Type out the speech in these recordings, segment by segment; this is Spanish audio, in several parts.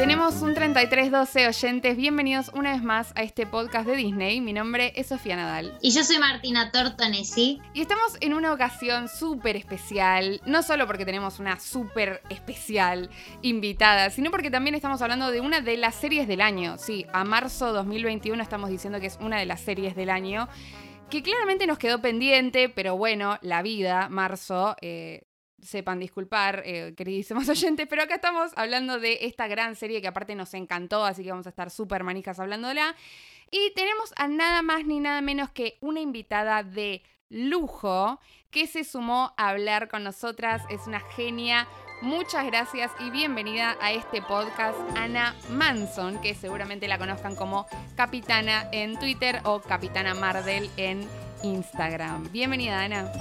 Tenemos un 3312 oyentes. Bienvenidos una vez más a este podcast de Disney. Mi nombre es Sofía Nadal. Y yo soy Martina Tortonesi. Y estamos en una ocasión súper especial. No solo porque tenemos una súper especial invitada, sino porque también estamos hablando de una de las series del año. Sí, a marzo 2021 estamos diciendo que es una de las series del año que claramente nos quedó pendiente, pero bueno, la vida, marzo, eh, sepan disculpar, eh, queridísimos oyentes, pero acá estamos hablando de esta gran serie que aparte nos encantó, así que vamos a estar súper manijas hablándola. Y tenemos a nada más ni nada menos que una invitada de lujo que se sumó a hablar con nosotras. Es una genia. Muchas gracias y bienvenida a este podcast Ana Manson, que seguramente la conozcan como Capitana en Twitter o Capitana Mardel en Instagram. Bienvenida, Ana.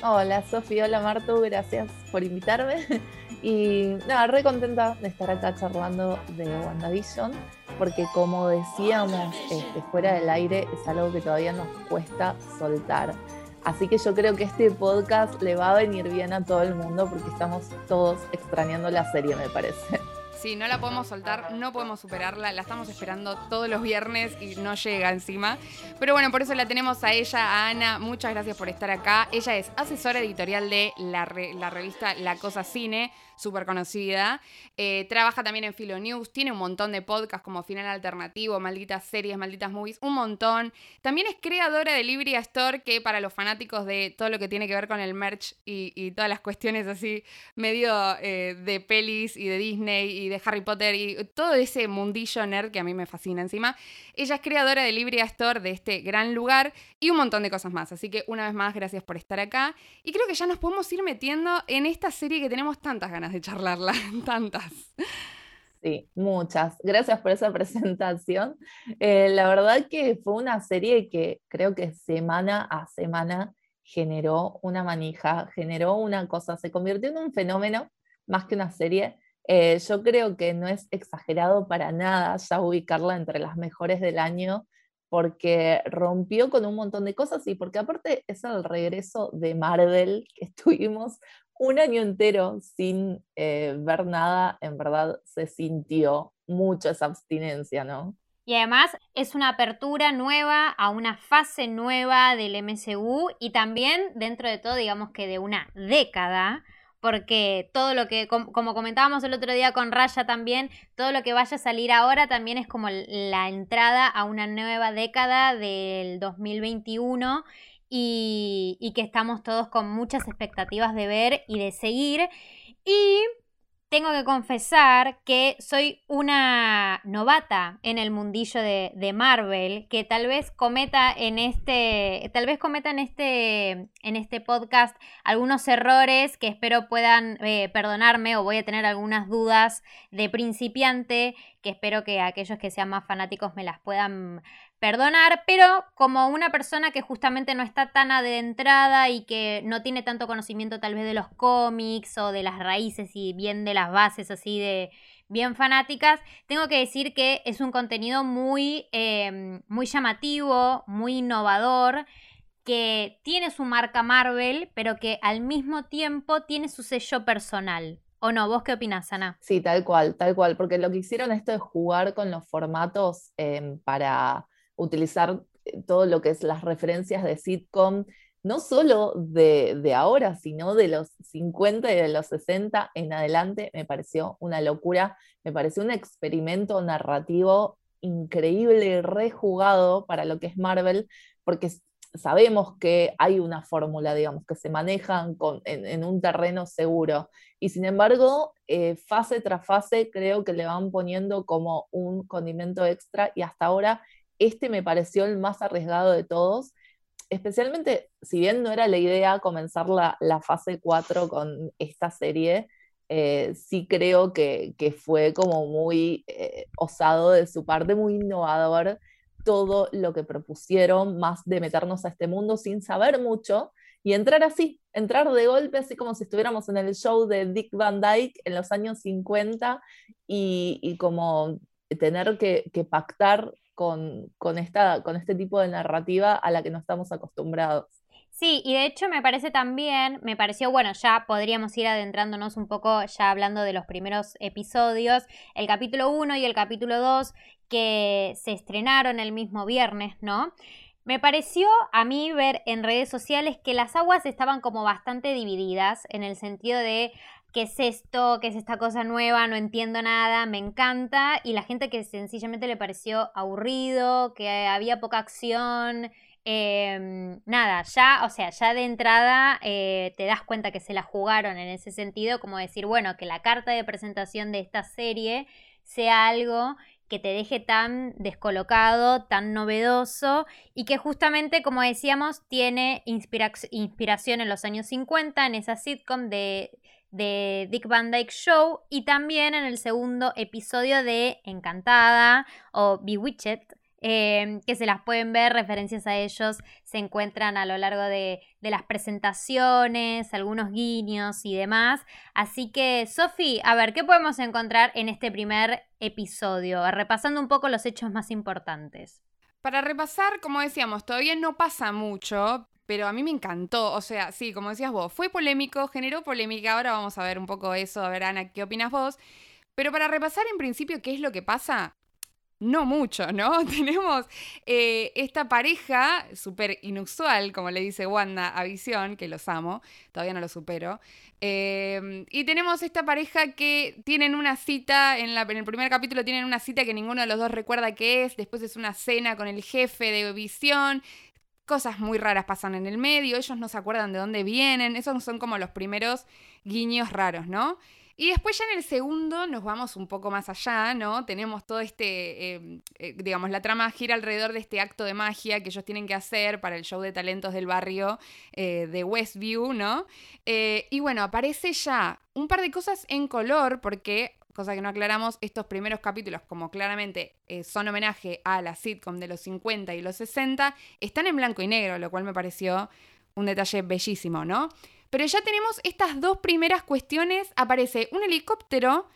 Hola Sofía, hola Martu, gracias por invitarme. Y nada, re contenta de estar acá charlando de WandaVision, porque como decíamos este, fuera del aire, es algo que todavía nos cuesta soltar. Así que yo creo que este podcast le va a venir bien a todo el mundo porque estamos todos extrañando la serie, me parece. Sí, no la podemos soltar, no podemos superarla, la estamos esperando todos los viernes y no llega encima. Pero bueno, por eso la tenemos a ella, a Ana. Muchas gracias por estar acá. Ella es asesora editorial de la, la revista La Cosa Cine súper conocida. Eh, trabaja también en Philo News, tiene un montón de podcasts como Final Alternativo, Malditas Series, Malditas Movies, un montón. También es creadora de Libria Store, que para los fanáticos de todo lo que tiene que ver con el merch y, todas las cuestiones así, medio eh, de pelis y de Disney y de Harry Potter y todo ese mundillo nerd que a mí me fascina encima. Ella es creadora de Libria Store, de este gran lugar y un montón de cosas más. Así que una vez más, gracias por estar acá. Y creo que ya nos podemos ir metiendo en esta serie que tenemos tantas ganas de charlarla, tantas. Sí, muchas. Gracias por esa presentación. Eh, la verdad que fue una serie que creo que semana a semana generó una manija, generó una cosa, se convirtió en un fenómeno más que una serie. Eh, yo creo que no es exagerado para nada ya ubicarla entre las mejores del año porque rompió con un montón de cosas y porque aparte es el regreso de Marvel que estuvimos un año entero sin eh, ver nada, en verdad se sintió mucho esa abstinencia, ¿no? Y además es una apertura nueva a una fase nueva del MCU y también dentro de todo, digamos que de una década, porque todo lo que, como comentábamos el otro día con Raya también, todo lo que vaya a salir ahora también es como la entrada a una nueva década del 2021 y, que estamos todos con muchas expectativas de ver y de seguir. Y tengo que confesar que soy una novata en el mundillo de, Marvel, que tal vez cometa en este, tal vez cometa en este, en este podcast algunos errores que espero puedan eh, perdonarme o voy a tener algunas dudas de principiante que espero que aquellos que sean más fanáticos me las puedan perdonar, pero como una persona que justamente no está tan adentrada y que no tiene tanto conocimiento tal vez de los cómics o de las raíces y bien de las bases así de bien fanáticas, tengo que decir que es un contenido muy, em, muy llamativo, muy innovador que tiene su marca Marvel, pero que al mismo tiempo tiene su sello personal. ¿O no? ¿Vos qué opinás, Ana? Sí, tal cual, tal cual, porque lo que hicieron esto es jugar con los formatos em, para utilizar eh, todo lo que es las referencias de sitcom, no solo de, ahora, sino de los 50 y de los 60 en adelante, me pareció una locura, me pareció un experimento narrativo increíble, rejugado para lo que es Marvel, porque sabemos que hay una fórmula, digamos, que se manejan en, un terreno seguro. Y sin embargo, eh, fase tras fase creo que le van poniendo como un condimento extra y hasta ahora este me pareció el más arriesgado de todos, especialmente si bien no era la idea comenzar la, fase 4 con esta serie, eh, sí creo que, fue como muy eh, osado de su parte, muy innovador todo lo que propusieron, más de meternos a este mundo sin saber mucho y entrar así, entrar de golpe, así como si estuviéramos en el show de Dick Van Dyke en los años 50 y, como tener que, que pactar con, esta, con este tipo de narrativa a la que no estamos acostumbrados. Sí, y de hecho me parece también, me pareció, bueno, ya podríamos ir adentrándonos un poco, ya hablando de los primeros episodios, el capítulo 1 y el capítulo 2 que se estrenaron el mismo viernes, ¿no? Me pareció a mí ver en redes sociales que las aguas estaban como bastante divididas en el sentido de qué es esto, qué es esta cosa nueva, no entiendo nada, me encanta, y la gente que sencillamente le pareció aburrido, que había poca acción, Em, nada, ya, o sea, ya de entrada eh, te das cuenta que se la jugaron en ese sentido, como decir, bueno, que la carta de presentación de esta serie sea algo que te deje tan descolocado, tan novedoso y que justamente, como decíamos, tiene inspiración en los años 50 en esa sitcom de, de Dick Van Dyke Show y también en el segundo episodio de Encantada o Bewitched, Em, que se las pueden ver, referencias a ellos se encuentran a lo largo de, las presentaciones, algunos guiños y demás. Así que, Sofi, a ver, ¿qué podemos encontrar en este primer episodio? Repasando un poco los hechos más importantes. Para repasar, como decíamos, todavía no pasa mucho, pero a mí me encantó. O sea, sí, como decías vos, fue polémico, generó polémica. Ahora vamos a ver un poco eso, a ver, Ana, ¿qué opinas vos? Pero para repasar en principio qué es lo que pasa, no mucho, ¿no? Tenemos eh, esta pareja súper inusual, como le dice Wanda a Visión, que los amo, todavía no lo supero. Eh, y tenemos esta pareja que tienen una cita, en, la, en el primer capítulo tienen una cita que ninguno de los dos recuerda qué es, después es una cena con el jefe de Visión, cosas muy raras pasan en el medio, ellos no se acuerdan de dónde vienen, esos son como los primeros guiños raros, ¿no? Y después ya en el segundo nos vamos un poco más allá, ¿no? Tenemos todo este, em, eh, digamos, la trama gira alrededor de este acto de magia que ellos tienen que hacer para el show de talentos del barrio eh, de Westview, ¿no? Eh, y bueno, aparece ya un par de cosas en color porque cosa que no aclaramos, estos primeros capítulos, como claramente son homenaje a la sitcom de los 50 y los 60, están en blanco y negro, lo cual me pareció un detalle bellísimo, ¿no? Pero ya tenemos estas dos primeras cuestiones. Aparece un helicóptero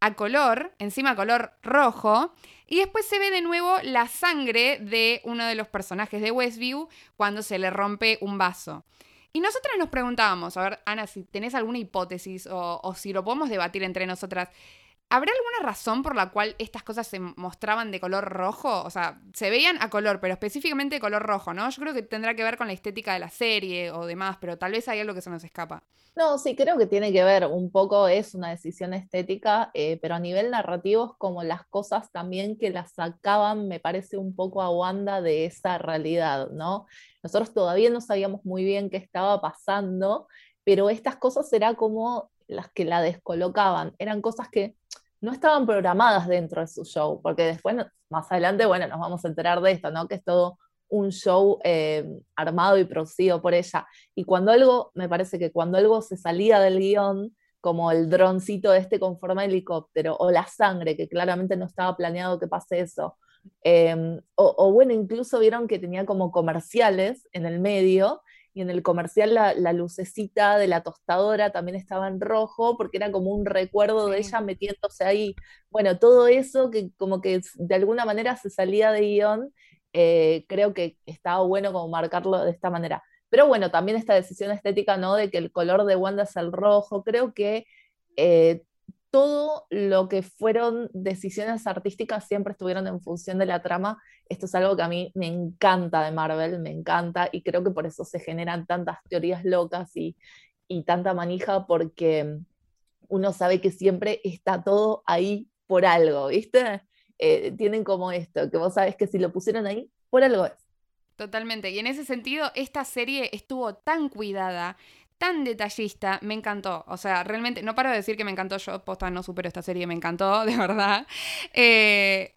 a color, encima color rojo, y después se ve de nuevo la sangre de uno de los personajes de Westview cuando se le rompe un vaso. Y nosotras nos preguntábamos, a ver, Ana, si tenés alguna hipótesis o, o si lo podemos debatir entre nosotras. ¿Habrá alguna razón por la cual estas cosas se mostraban de color rojo? O sea, se veían a color, pero específicamente de color rojo, ¿no? Yo creo que tendrá que ver con la estética de la serie o demás, pero tal vez hay algo que se nos escapa. No, sí, creo que tiene que ver, un poco es una decisión estética, eh, pero a nivel narrativo es como las cosas también que las sacaban, me parece un poco a Wanda de esa realidad, ¿no? Nosotros todavía no sabíamos muy bien qué estaba pasando, pero estas cosas eran como las que la descolocaban, eran cosas que no estaban programadas dentro de su show, porque después, más adelante, bueno, nos vamos a enterar de esto, ¿no? Que es todo un show eh, armado y producido por ella. Y cuando algo, me parece que cuando algo se salía del guion, como el droncito este con forma de helicóptero, o la sangre, que claramente no estaba planeado que pase eso, em, o, bueno, incluso vieron que tenía como comerciales en el medio, y en el comercial la, lucecita de la tostadora también estaba en rojo porque era como un recuerdo de ella metiéndose ahí. Bueno, todo eso que como que de alguna manera se salía de guion, eh, creo que estaba bueno como marcarlo de esta manera. Pero bueno, también esta decisión estética, ¿no? De que el color de Wanda es el rojo, creo que eh, todo lo que fueron decisiones artísticas siempre estuvieron en función de la trama. Esto es algo que a mí me encanta de Marvel, me encanta y creo que por eso se generan tantas teorías locas y, tanta manija porque uno sabe que siempre está todo ahí por algo, ¿viste? Eh, tienen como esto, que vos sabes que si lo pusieron ahí, por algo es. Totalmente. Y en ese sentido, esta serie estuvo tan cuidada tan detallista, me encantó. O sea, realmente, no paro de decir que me encantó, yo posta no supero esta serie, me encantó, de verdad. Eh,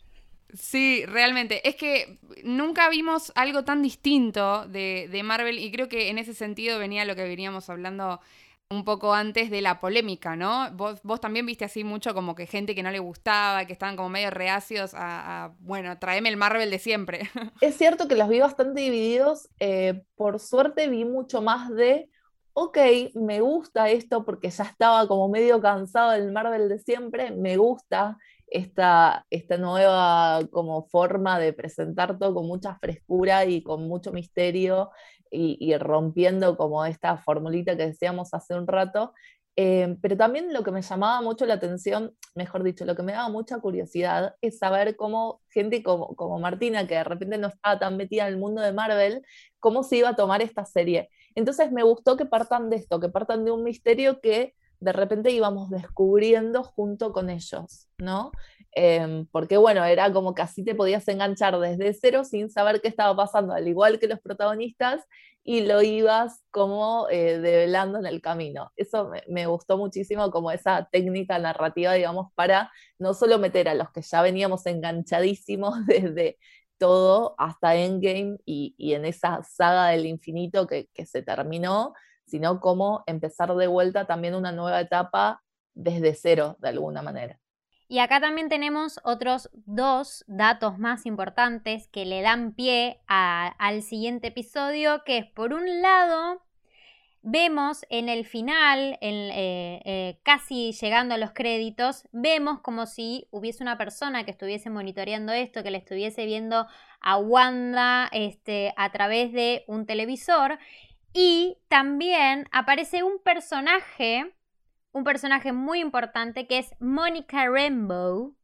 sí, realmente, es que nunca vimos algo tan distinto de, Marvel y creo que en ese sentido venía lo que veníamos hablando un poco antes de la polémica, ¿no? Vos, vos también viste así mucho como que gente que no le gustaba, que estaban como medio reacios a, bueno, tráeme el Marvel de siempre. Es cierto que los vi bastante divididos, eh, por suerte vi mucho más de ok, me gusta esto porque ya estaba como medio cansado del Marvel de siempre, me gusta esta, esta nueva como forma de presentar todo con mucha frescura y con mucho misterio. y, rompiendo como esta formulita que decíamos hace un rato. Eh, pero también lo que me llamaba mucho la atención, mejor dicho, lo que me daba mucha curiosidad es saber cómo gente como, como Martina, que de repente no estaba tan metida en el mundo de Marvel, cómo se iba a tomar esta serie. Entonces me gustó que partan de esto, que partan de un misterio que de repente íbamos descubriendo junto con ellos, ¿no? Em, porque bueno, era como que así te podías enganchar desde cero sin saber qué estaba pasando, al igual que los protagonistas, y lo ibas como eh, develando en el camino. Eso me, gustó muchísimo como esa técnica narrativa, digamos, para no solo meter a los que ya veníamos enganchadísimos desde todo hasta Endgame y, y en esa saga del infinito que, que se terminó, sino como empezar de vuelta también una nueva etapa desde cero, de alguna manera. Y acá también tenemos otros dos datos más importantes que le dan pie al siguiente episodio, que es por un lado, vemos en el final, eh, eh, casi llegando a los créditos, vemos como si hubiese una persona que estuviese monitoreando esto, que le estuviese viendo a Wanda este, a través de un televisor. Y también aparece un personaje un personaje muy importante que es Monica Rambeau,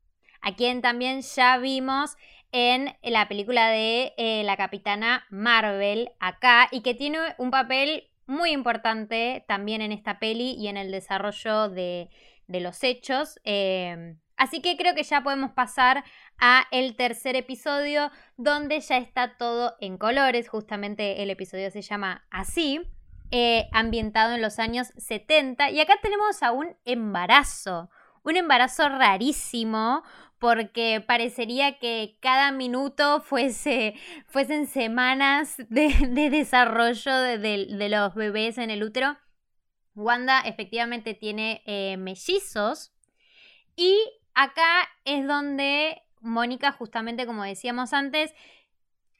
a quien también ya vimos en la película de eh, la Capitana Marvel acá y que tiene un papel muy importante también en esta peli y en el desarrollo de, los hechos. Eh, así que creo que ya podemos pasar a el tercer episodio donde ya está todo en colores, justamente el episodio se llama así. Eh, ambientado en los años 70. Y acá tenemos a un embarazo, un embarazo rarísimo, porque parecería que cada minuto fuese, fuesen semanas de, desarrollo de, los bebés en el útero. Wanda efectivamente tiene eh, mellizos. Y acá es donde Mónica, justamente como decíamos antes,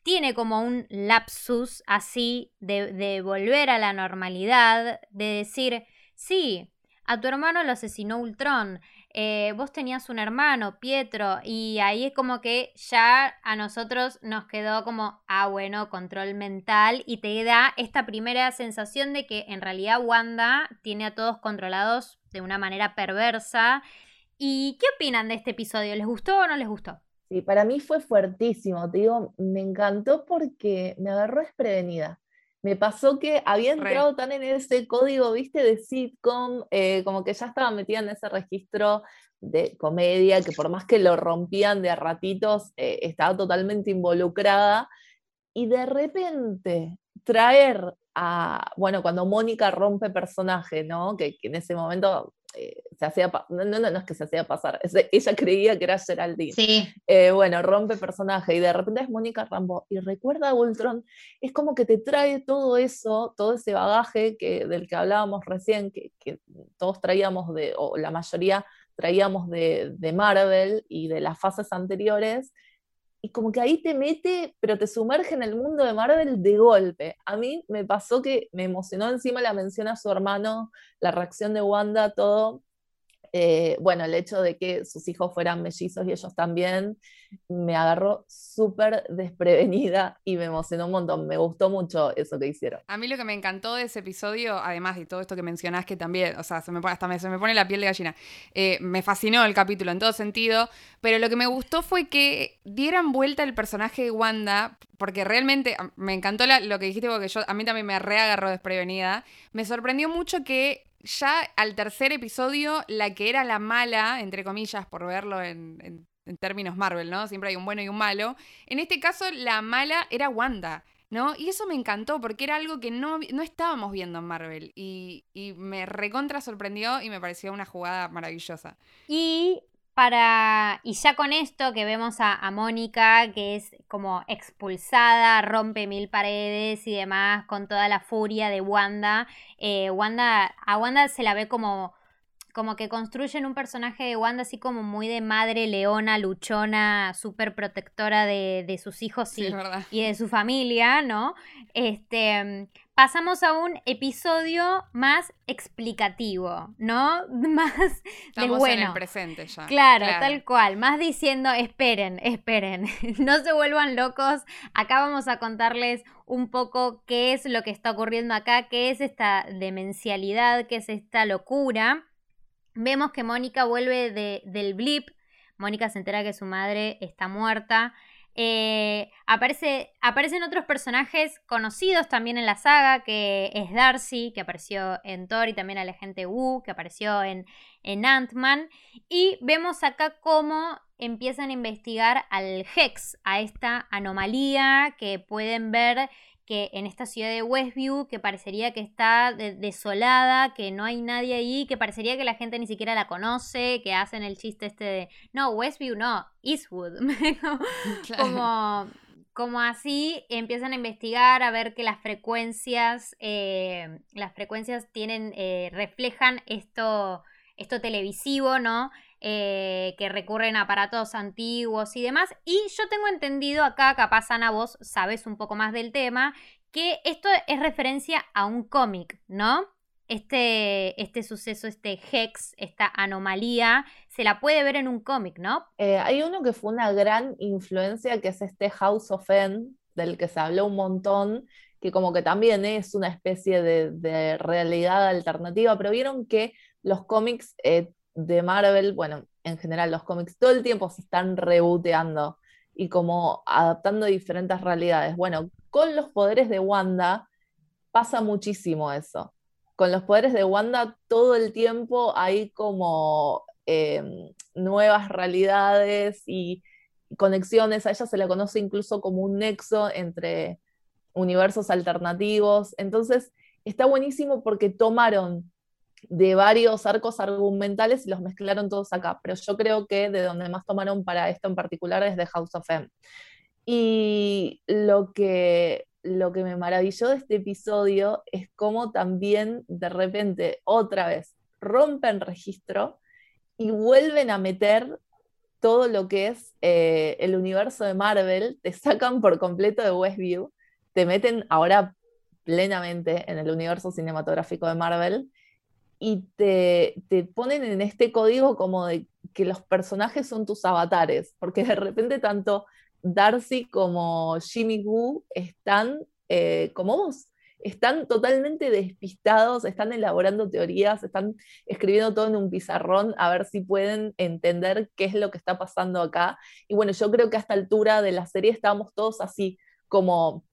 tiene como un lapsus así de, volver a la normalidad, de decir, sí, a tu hermano lo asesinó Ultron, eh, vos tenías un hermano, Pietro, y ahí es como que ya a nosotros nos quedó como, ah, bueno, control mental, y te da esta primera sensación de que en realidad Wanda tiene a todos controlados de una manera perversa. ¿Y qué opinan de este episodio? ¿Les gustó o no les gustó? Sí, para mí fue fuertísimo, te digo, me encantó porque me agarró desprevenida. Me pasó que había entrado tan en ese código, viste, de sitcom, eh, como que ya estaba metida en ese registro de comedia, que por más que lo rompían de a ratitos, eh, estaba totalmente involucrada. Y de repente traer a, bueno, cuando Mónica rompe personaje, ¿no? Que, que en ese momento eh, se hacía, no, no, no es que se hacía pasar, ella creía que era Geraldine. Sí. Eh, bueno, rompe personaje y de repente es Mónica Rambo y recuerda a Ultron, es como que te trae todo eso, todo ese bagaje que, del que hablábamos recién, que, que todos traíamos de, o la mayoría traíamos de, de Marvel y de las fases anteriores, y como que ahí te mete, pero te sumerge en el mundo de Marvel de golpe. A mí me pasó que me emocionó encima la mención a su hermano, la reacción de Wanda, todo. Eh, bueno, el hecho de que sus hijos fueran mellizos y ellos también, me agarró súper desprevenida y me emocionó un montón. Me gustó mucho eso que hicieron. A mí lo que me encantó de ese episodio, además de todo esto que mencionás, que también, o sea, se me hasta se me pone la piel de gallina, eh, me fascinó el capítulo en todo sentido, pero lo que me gustó fue que dieran vuelta el personaje de Wanda, porque realmente me encantó lo que dijiste, porque yo, a mí también me reagarró desprevenida. Me sorprendió mucho que ya al tercer episodio, la que era la mala, entre comillas, por verlo en, términos Marvel, ¿no? Siempre hay un bueno y un malo. En este caso, la mala era Wanda. ¿no? Y eso me encantó porque era algo que no, no estábamos viendo en Marvel y, y, me recontra sorprendió y me pareció una jugada maravillosa. Y y ya con esto que vemos a, Mónica, que es como expulsada, rompe mil paredes y demás, con toda la furia de Wanda, eh, Wanda, a Wanda se la ve como como que construyen un personaje de Wanda así como muy de madre leona, luchona, súper protectora de, sus hijos y, y, de su familia, ¿no? Este, pasamos a un episodio más explicativo, ¿no? Más de bueno. en el presente ya. Claro, tal cual. Más diciendo, esperen, esperen, no se vuelvan locos. Acá vamos a contarles un poco qué es lo que está ocurriendo acá, qué es esta demencialidad, qué es esta locura. Vemos que Mónica vuelve del blip. Mónica se entera que su madre está muerta. Eh, aparece, aparecen otros personajes conocidos también en la saga, que es Darcy, que apareció en Thor, y también el agente Wu, que apareció en, en Ant-Man. Y vemos acá cómo empiezan a investigar al Hex, a esta anomalía que pueden ver que en esta ciudad de Westview, que parecería que está desolada, que no hay nadie ahí, que parecería que la gente ni siquiera la conoce, que hacen el chiste este de, no, Westview no, Eastwood. como, como así empiezan a investigar, a ver que las frecuencias, eh, las frecuencias tienen, eh, reflejan esto, esto televisivo, ¿no? Eh, que recurren a aparatos antiguos y demás. Y yo tengo entendido acá, capaz Ana, vos sabes un poco más del tema, que esto es referencia a un cómic, ¿no? Este, este suceso, este hex, esta anomalía, se la puede ver en un cómic, ¿no? Eh, hay uno que fue una gran influencia, que es este House of N, del que se habló un montón, que como que también es una especie de, realidad alternativa, pero vieron que los cómics eh, de Marvel, bueno, en general los cómics todo el tiempo se están reboteando y como adaptando diferentes realidades. Bueno, con los poderes de Wanda pasa muchísimo eso. Con los poderes de Wanda todo el tiempo hay como em, nuevas realidades y conexiones. A ella se la conoce incluso como un nexo entre universos alternativos. Entonces, está buenísimo porque tomaron de varios arcos argumentales y los mezclaron todos acá, pero yo creo que de donde más tomaron para esto en particular es de House of M. Y lo que, lo que me maravilló de este episodio es cómo también de repente otra vez rompen registro y vuelven a meter todo lo que es eh, el universo de Marvel, te sacan por completo de Westview, te meten ahora plenamente en el universo cinematográfico de Marvel y te, ponen en este código como de que los personajes son tus avatares, porque de repente tanto Darcy como Jimmy Woo están eh, como vos, están totalmente despistados, están elaborando teorías, están escribiendo todo en un pizarrón a ver si pueden entender qué es lo que está pasando acá. Y bueno, yo creo que a esta altura de la serie estábamos todos así, como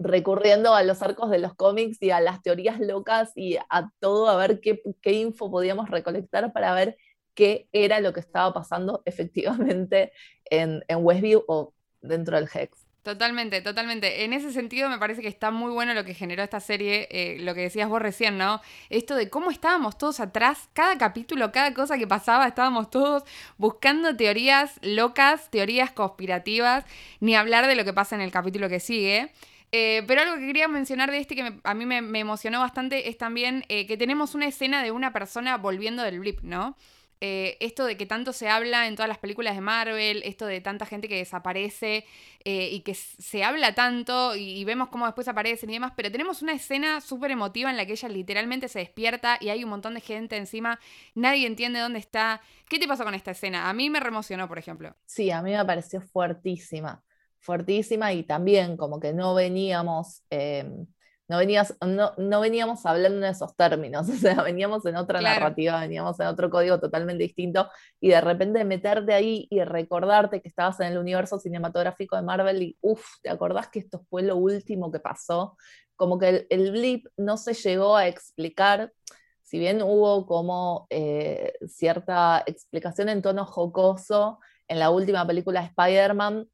recurriendo a los arcos de los cómics y a las teorías locas y a todo, a ver qué, qué info podíamos recolectar para ver qué era lo que estaba pasando efectivamente en, en Westview o dentro del Hex. Totalmente, totalmente. En ese sentido me parece que está muy bueno lo que generó esta serie, eh, lo que decías vos recién, ¿no? Esto de cómo estábamos todos atrás, cada capítulo, cada cosa que pasaba, estábamos todos buscando teorías locas, teorías conspirativas, ni hablar de lo que pasa en el capítulo que sigue. Eh, pero algo que quería mencionar de este que a mí me, emocionó bastante es también eh, que tenemos una escena de una persona volviendo del blip, ¿no? Eh, esto de que tanto se habla en todas las películas de Marvel, esto de tanta gente que desaparece eh, y que se habla tanto y, vemos cómo después aparecen y demás, pero tenemos una escena súper emotiva en la que ella literalmente se despierta y hay un montón de gente encima, nadie entiende dónde está. ¿Qué te pasó con esta escena? A mí me remocionó, por ejemplo. Sí, a mí me pareció fuertísima, fuertísima y también como que no veníamos... Em, no, venías, no, veníamos hablando en esos términos, o sea, veníamos en otra narrativa, veníamos en otro código totalmente distinto, y de repente meterte ahí y recordarte que estabas en el universo cinematográfico de Marvel y, uff, ¿te acordás que esto fue lo último que pasó? Como que el, blip no se llegó a explicar, si bien hubo como eh, cierta explicación en tono jocoso en la última película de Spider-Man,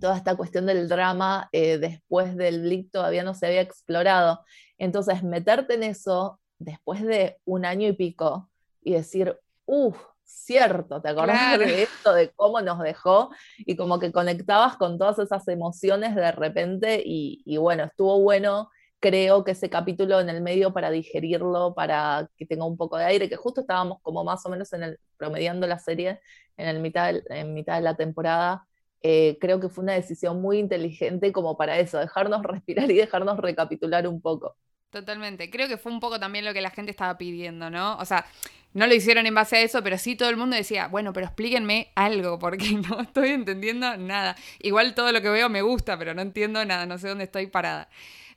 toda esta cuestión del drama eh, después del blip todavía no se había explorado. Entonces, meterte en eso después de un año y pico y decir, uff, cierto, ¿te acordás de esto, de cómo nos dejó? Y como que conectabas con todas esas emociones de repente y, bueno, estuvo bueno creo que ese capítulo en el medio para digerirlo, para que tenga un poco de aire, que justo estábamos como más o menos en el, promediando la serie en, el mitad, en mitad de la temporada, eh, creo que fue una decisión muy inteligente como para eso, dejarnos respirar y dejarnos recapitular un poco. Totalmente. Creo que fue un poco también lo que la gente estaba pidiendo, ¿no? O sea, no lo hicieron en base a eso, pero sí todo el mundo decía, bueno, pero explíquenme algo, porque no estoy entendiendo nada. Igual todo lo que veo me gusta, pero no entiendo nada, no sé dónde estoy parada.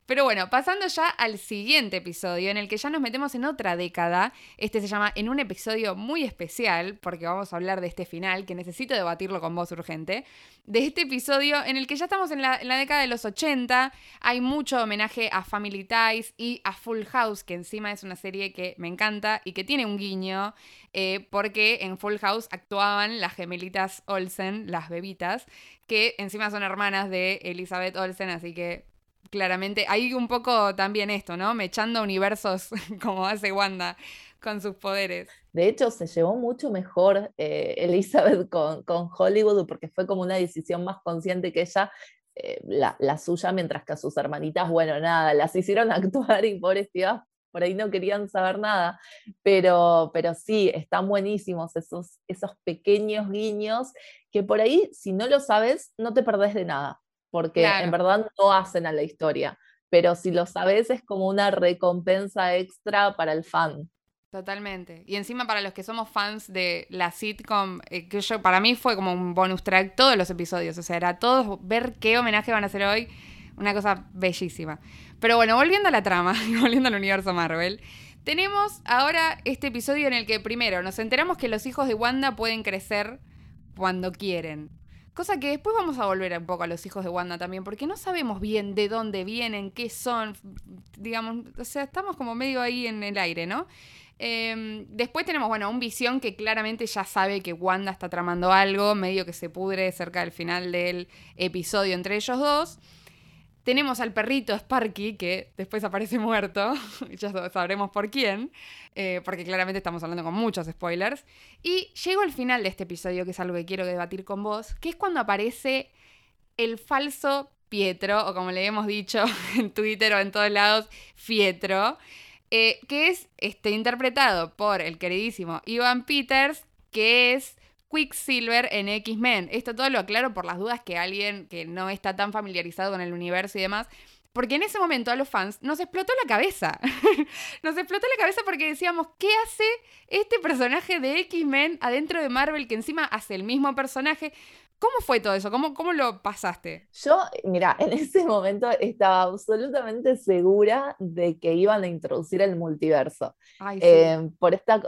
Pero bueno, pasando ya al siguiente episodio, en el que ya nos metemos en otra década. Este se llama En un episodio muy especial, porque vamos a hablar de este final, que necesito debatirlo con vos urgente. De este episodio en el que ya estamos en la, década de los 80. Hay mucho homenaje a Family Ties y a Full House, que encima es una serie que me encanta y que tiene un guiño, eh, porque en Full House actuaban las gemelitas Olsen, las bebitas, que encima son hermanas de Elizabeth Olsen, así que claramente. Hay un poco también esto, ¿no? Mechando universos como hace Wanda con sus poderes. De hecho, se llevó mucho mejor eh, Elizabeth con, Hollywood porque fue como una decisión más consciente que ella, eh, la, suya, mientras que a sus hermanitas, bueno, nada, las hicieron actuar y pobres tías por ahí no querían saber nada, pero, pero sí, están buenísimos esos, esos pequeños guiños que por ahí, si no lo sabes, no te perdés de nada porque en verdad no hacen a la historia, pero si lo sabes es como una recompensa extra para el fan. Totalmente. Y encima para los que somos fans de la sitcom, eh, que yo para mí fue como un bonus track todos los episodios, o sea, era todos ver qué homenaje van a hacer hoy, una cosa bellísima. Pero bueno, volviendo a la trama, volviendo al universo Marvel, tenemos ahora este episodio en el que primero nos enteramos que los hijos de Wanda pueden crecer cuando quieren. Cosa que después vamos a volver un poco a los hijos de Wanda también, porque no sabemos bien de dónde vienen, qué son, digamos, o sea, estamos como medio ahí en el aire, ¿no? Em, después tenemos, bueno, un visión que claramente ya sabe que Wanda está tramando algo, medio que se pudre cerca del final del episodio entre ellos dos. Tenemos al perrito Sparky, que después aparece muerto, ya sabremos por quién, eh, porque claramente estamos hablando con muchos spoilers. Y llego al final de este episodio, que es algo que quiero debatir con vos, que es cuando aparece el falso Pietro, o como le hemos dicho en Twitter o en todos lados, Fietro, eh, que es este, interpretado por el queridísimo Ivan Peters, que es Quicksilver en X-Men. Esto todo lo aclaro por las dudas que alguien que no está tan familiarizado con el universo y demás. Porque en ese momento a los fans nos explotó la cabeza. nos explotó la cabeza porque decíamos, ¿qué hace este personaje de X-Men adentro de Marvel que encima hace el mismo personaje? ¿Cómo fue todo eso? ¿Cómo, ¿Cómo lo pasaste? Yo, mira, en ese momento estaba absolutamente segura de que iban a introducir el multiverso. Eh, por esta,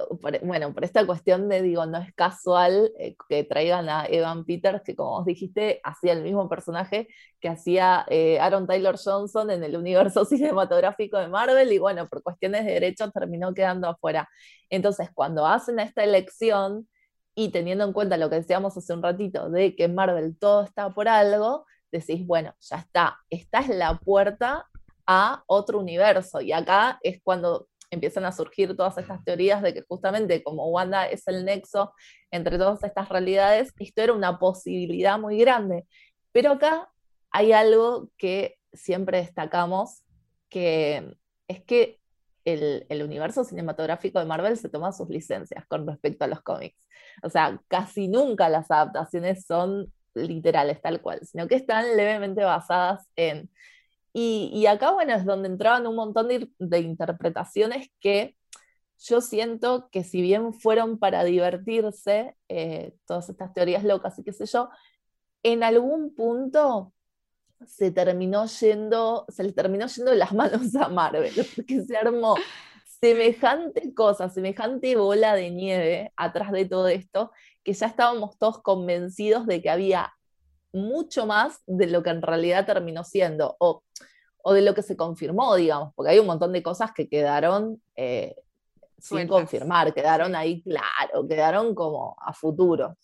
bueno, por esta cuestión de, digo, no es casual eh, que traigan a Evan Peters, que como vos dijiste, hacía el mismo personaje que hacía eh, Aaron Taylor Johnson en el universo cinematográfico de Marvel, y bueno, por cuestiones de derechos terminó quedando afuera. Entonces, cuando hacen esta elección, y teniendo en cuenta lo que decíamos hace un ratito de que en Marvel todo está por algo, decís, bueno, ya está, esta es la puerta a otro universo. Y acá es cuando empiezan a surgir todas estas teorías de que justamente como Wanda es el nexo entre todas estas realidades, esto era una posibilidad muy grande. Pero acá hay algo que siempre destacamos, que es que el, universo cinematográfico de Marvel se toma sus licencias con respecto a los cómics. O sea, casi nunca las adaptaciones son literales, tal cual, sino que están levemente basadas en... Y, acá, bueno, es donde entraban un montón de, interpretaciones que yo siento que si bien fueron para divertirse, eh, todas estas teorías locas y qué sé yo, en algún punto se terminó yendo, se le terminó yendo de las manos a Marvel, porque se armó semejante cosa, semejante bola de nieve atrás de todo esto, que ya estábamos todos convencidos de que había mucho más de lo que en realidad terminó siendo, o, o de lo que se confirmó, digamos, porque hay un montón de cosas que quedaron eh, sin confirmar, quedaron ahí claro, quedaron como a futuro.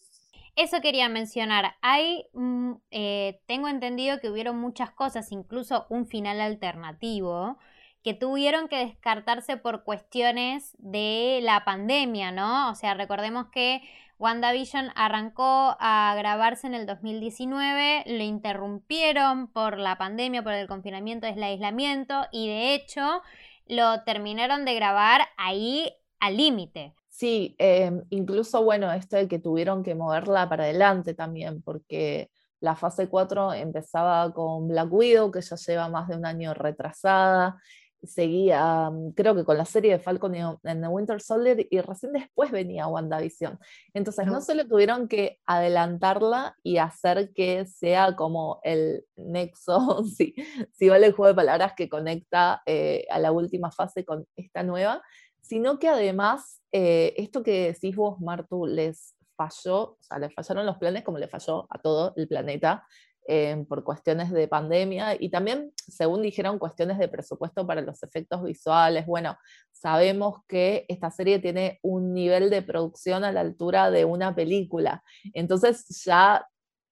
Eso quería mencionar. Hay, mm, eh, tengo entendido que hubieron muchas cosas, incluso un final alternativo, que tuvieron que descartarse por cuestiones de la pandemia, ¿no? O sea, recordemos que WandaVision arrancó a grabarse en el 2019, lo interrumpieron por la pandemia, por el confinamiento, el aislamiento y de hecho lo terminaron de grabar ahí al límite. Sí, em, incluso bueno, esto de que tuvieron que moverla para adelante también, porque la fase 4 empezaba con Black Widow, que ya lleva más de un año retrasada, seguía, mm, creo que con la serie de Falcon en The Winter Soldier, y recién después venía WandaVision. Entonces, no solo tuvieron que adelantarla y hacer que sea como el nexo, si, si vale el juego de palabras que conecta eh, a la última fase con esta nueva, sino que además, eh, esto que decís vos, Martu, les falló, o sea, les fallaron los planes como le falló a todo el planeta eh, por cuestiones de pandemia y también, según dijeron, cuestiones de presupuesto para los efectos visuales. Bueno, sabemos que esta serie tiene un nivel de producción a la altura de una película, entonces ya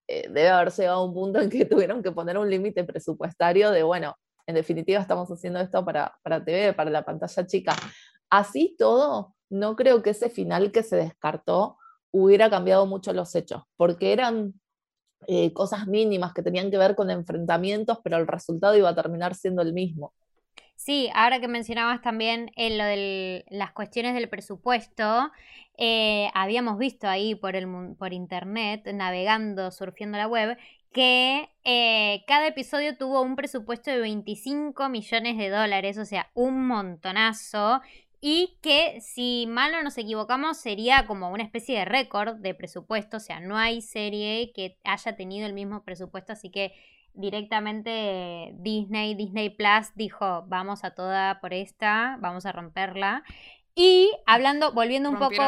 eh, debe haber llegado a un punto en que tuvieron que poner un límite presupuestario de, bueno, en definitiva estamos haciendo esto para, para TV, para la pantalla chica. Así todo, no creo que ese final que se descartó hubiera cambiado mucho los hechos, porque eran eh, cosas mínimas que tenían que ver con enfrentamientos, pero el resultado iba a terminar siendo el mismo. Sí, ahora que mencionabas también en lo de las cuestiones del presupuesto, eh, habíamos visto ahí por, el, por internet, navegando, surfiendo la web, que eh, cada episodio tuvo un presupuesto de 25 millones de dólares, o sea, un montonazo, y que si mal no nos equivocamos sería como una especie de récord de presupuesto, o sea, no hay serie que haya tenido el mismo presupuesto, así que directamente Disney, Disney Plus dijo, vamos a toda por esta, vamos a romperla. Y hablando, volviendo un poco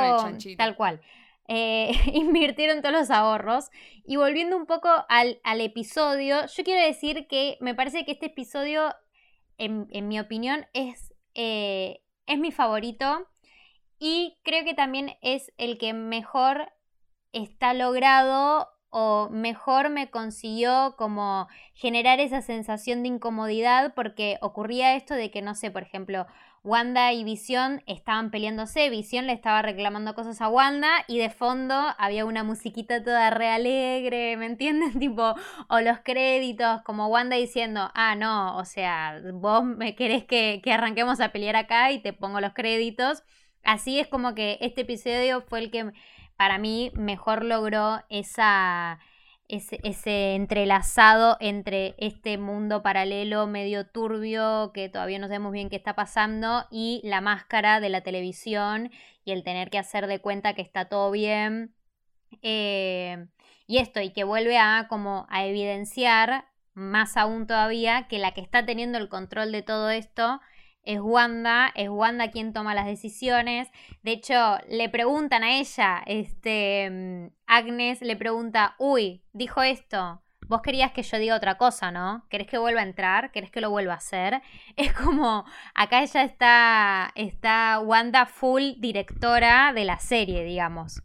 tal cual, eh, invirtieron todos los ahorros. Y volviendo un poco al, episodio, yo quiero decir que me parece que este episodio, en, mi opinión, es... Eh, es mi favorito y creo que también es el que mejor está logrado o mejor me consiguió como generar esa sensación de incomodidad porque ocurría esto de que, no sé, por ejemplo, Wanda y Visión estaban peleándose, Visión le estaba reclamando cosas a Wanda y de fondo había una musiquita toda re alegre, ¿me entienden? tipo, o los créditos, como Wanda diciendo, ah, no, o sea, vos me querés que, que arranquemos a pelear acá y te pongo los créditos. Así es como que este episodio fue el que para mí mejor logró esa, ese, entrelazado entre este mundo paralelo medio turbio que todavía no sabemos bien qué está pasando y la máscara de la televisión y el tener que hacer de cuenta que está todo bien. Eh, y esto, y que vuelve a como a evidenciar más aún todavía que la que está teniendo el control de todo esto es Wanda, es Wanda quien toma las decisiones. De hecho, le preguntan a ella, este, mm, Agnes le pregunta, uy, dijo esto, vos querías que yo diga otra cosa, ¿no? ¿Querés que vuelva a entrar? ¿Querés que lo vuelva a hacer? Es como, acá ella está, está Wanda full directora de la serie, digamos.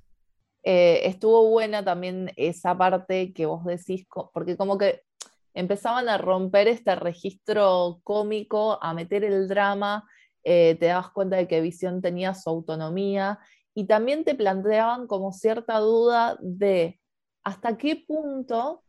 Eh, estuvo buena también esa parte que vos decís, porque como que empezaban a romper este registro cómico, a meter el drama, eh, te dabas cuenta de que Visión tenía su autonomía y también te planteaban como cierta duda de hasta qué punto,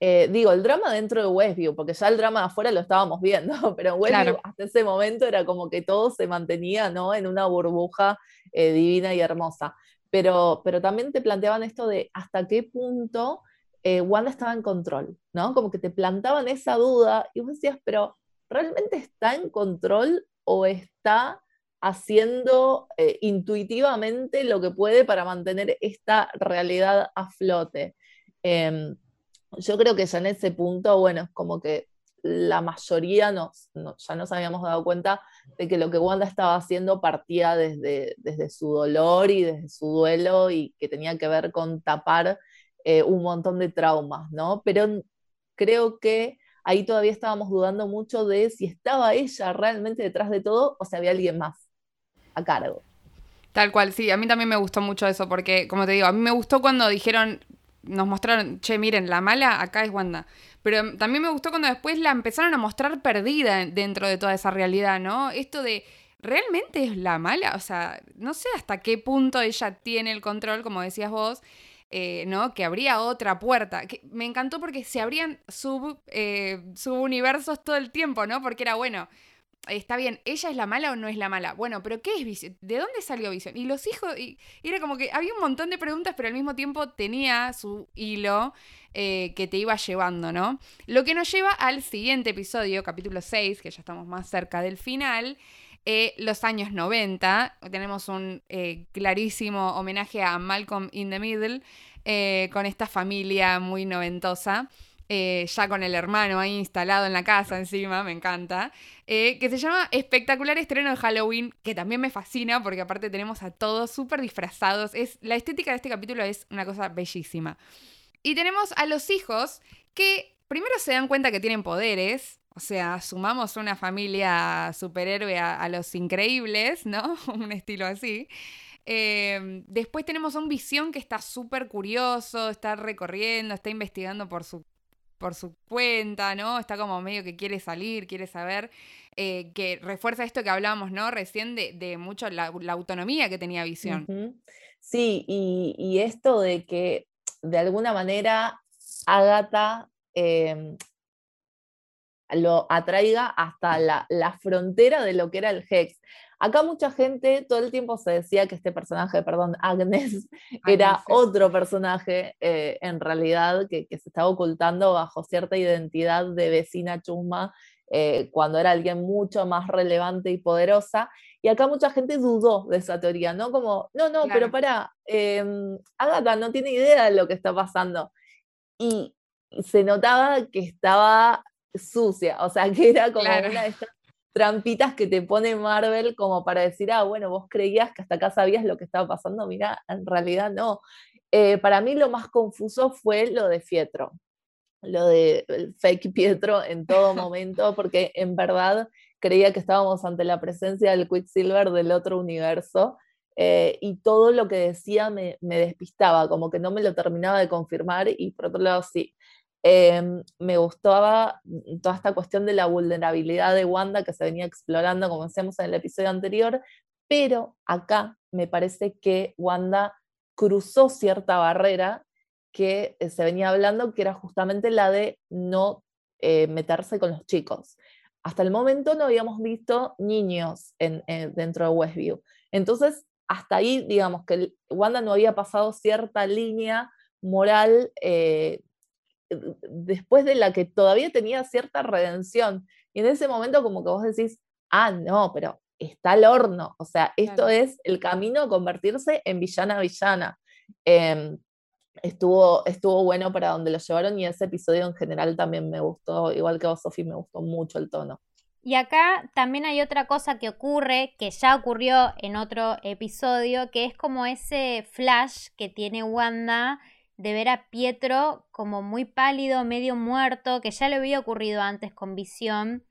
eh, digo, el drama dentro de Westview, porque ya el drama de afuera lo estábamos viendo, pero en Westview hasta ese momento era como que todo se mantenía ¿no? en una burbuja eh, divina y hermosa. Pero, pero también te planteaban esto de hasta qué punto eh, Wanda estaba en control, ¿no? Como que te plantaban esa duda y vos decías, pero ¿realmente está en control o está haciendo eh, intuitivamente lo que puede para mantener esta realidad a flote? Em, yo creo que ya en ese punto, bueno, como que la mayoría nos, ya nos habíamos dado cuenta de que lo que Wanda estaba haciendo partía desde, desde su dolor y desde su duelo y que tenía que ver con tapar eh, un montón de traumas, ¿no? Pero creo que ahí todavía estábamos dudando mucho de si estaba ella realmente detrás de todo o si había alguien más a cargo. Tal cual, sí, a mí también me gustó mucho eso, porque como te digo, a mí me gustó cuando dijeron, nos mostraron, che, miren, la mala acá es Wanda. Pero también me gustó cuando después la empezaron a mostrar perdida dentro de toda esa realidad, ¿no? Esto de ¿realmente es la mala? O sea, no sé hasta qué punto ella tiene el control, como decías vos, eh, ¿no? Que habría otra puerta. Que me encantó porque se abrían sub, eh, subuniversos todo el tiempo, ¿no? Porque era bueno. Está bien, ¿ella es la mala o no es la mala? Bueno, pero ¿qué es Visión? ¿De dónde salió Visión? Y los hijos, y, era como que había un montón de preguntas, pero al mismo tiempo tenía su hilo eh, que te iba llevando, ¿no? Lo que nos lleva al siguiente episodio, capítulo 6, que ya estamos más cerca del final, eh, los años 90. Tenemos un eh, clarísimo homenaje a Malcolm in the Middle, eh, con esta familia muy noventosa. ya con el hermano ahí instalado en la casa encima, me encanta, que se llama Espectacular Estreno de Halloween, que también me fascina porque aparte tenemos a todos súper disfrazados. Es, la estética de este capítulo es una cosa bellísima. Y tenemos a los hijos que primero se dan cuenta que tienen poderes, o sea, sumamos una familia superhéroe a, los increíbles, ¿no? un estilo así. Em, después tenemos a un Visión que está súper curioso, está recorriendo, está investigando por su, por su cuenta, ¿no? Está como medio que quiere salir, quiere saber, eh, que refuerza esto que hablábamos, ¿no? Recién de, mucho la, autonomía que tenía Visión. Sí, y, esto de que de alguna manera Agatha em, lo atraiga hasta la, frontera de lo que era el Hex. Acá mucha gente todo el tiempo se decía que este personaje, perdón, Agnes, era otro personaje eh, en realidad que, se estaba ocultando bajo cierta identidad de vecina chusma eh, cuando era alguien mucho más relevante y poderosa. Y acá mucha gente dudó de esa teoría, ¿no? Como, no, no, pero para, em, Agatha no tiene idea de lo que está pasando. Y se notaba que estaba sucia, o sea, que era como una de estas trampitas que te pone Marvel como para decir, ah, bueno, vos creías que hasta acá sabías lo que estaba pasando, mira, en realidad no. Eh, para mí lo más confuso fue lo de Pietro, lo de fake Pietro en todo momento, porque en verdad creía que estábamos ante la presencia del Quicksilver del otro universo. Eh, y todo lo que decía me, me, despistaba, como que no me lo terminaba de confirmar y por otro lado sí, Em, me gustaba toda esta cuestión de la vulnerabilidad de Wanda que se venía explorando, como decíamos en el episodio anterior, pero acá me parece que Wanda cruzó cierta barrera que eh, se venía hablando, que era justamente la de no eh, meterse con los chicos. Hasta el momento no habíamos visto niños en, eh, dentro de Westview. Entonces, hasta ahí, digamos que Wanda no había pasado cierta línea moral después de la que todavía tenía cierta redención. Y en ese momento como que vos decís, ah, no, pero está al horno. O sea, esto es el camino a convertirse en villana villana. Em, estuvo, estuvo bueno para donde lo llevaron y ese episodio en general también me gustó, igual que vos, Sofi, me gustó mucho el tono. Y acá también hay otra cosa que ocurre, que ya ocurrió en otro episodio, que es como ese flash que tiene Wanda de ver a Pietro como muy pálido, medio muerto, que ya le había ocurrido antes con visión.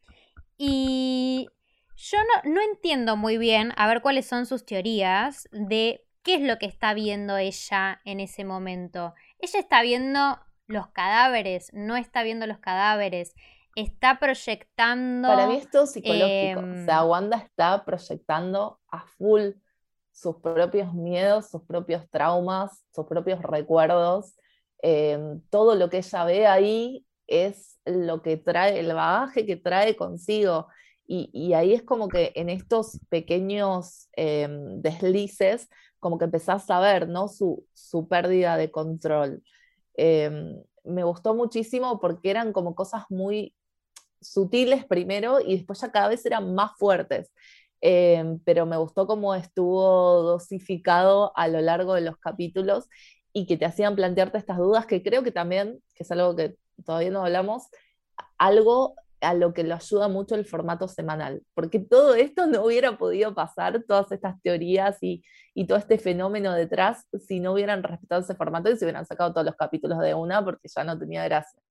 Y yo no, no, entiendo muy bien, a ver cuáles son sus teorías de qué es lo que está viendo ella en ese momento. Ella está viendo los cadáveres, no está viendo los cadáveres, está proyectando... Para mí esto es psicológico, o sea, em, Wanda está proyectando a full sus propios miedos, sus propios traumas, sus propios recuerdos. Em, todo lo que ella ve ahí es lo que trae, el bagaje que trae consigo. Y, ahí es como que en estos pequeños em, deslices, como que empezás a ver ¿no? su, pérdida de control. Em, me gustó muchísimo porque eran como cosas muy sutiles primero y después ya cada vez eran más fuertes. Em, pero me gustó cómo estuvo dosificado a lo largo de los capítulos y que te hacían plantearte estas dudas que creo que también, que es algo que todavía no hablamos, algo a lo que lo ayuda mucho el formato semanal, porque todo esto no hubiera podido pasar, todas estas teorías y, y todo este fenómeno detrás, si no hubieran respetado ese formato y se hubieran sacado todos los capítulos de una, porque ya no tenía gracia.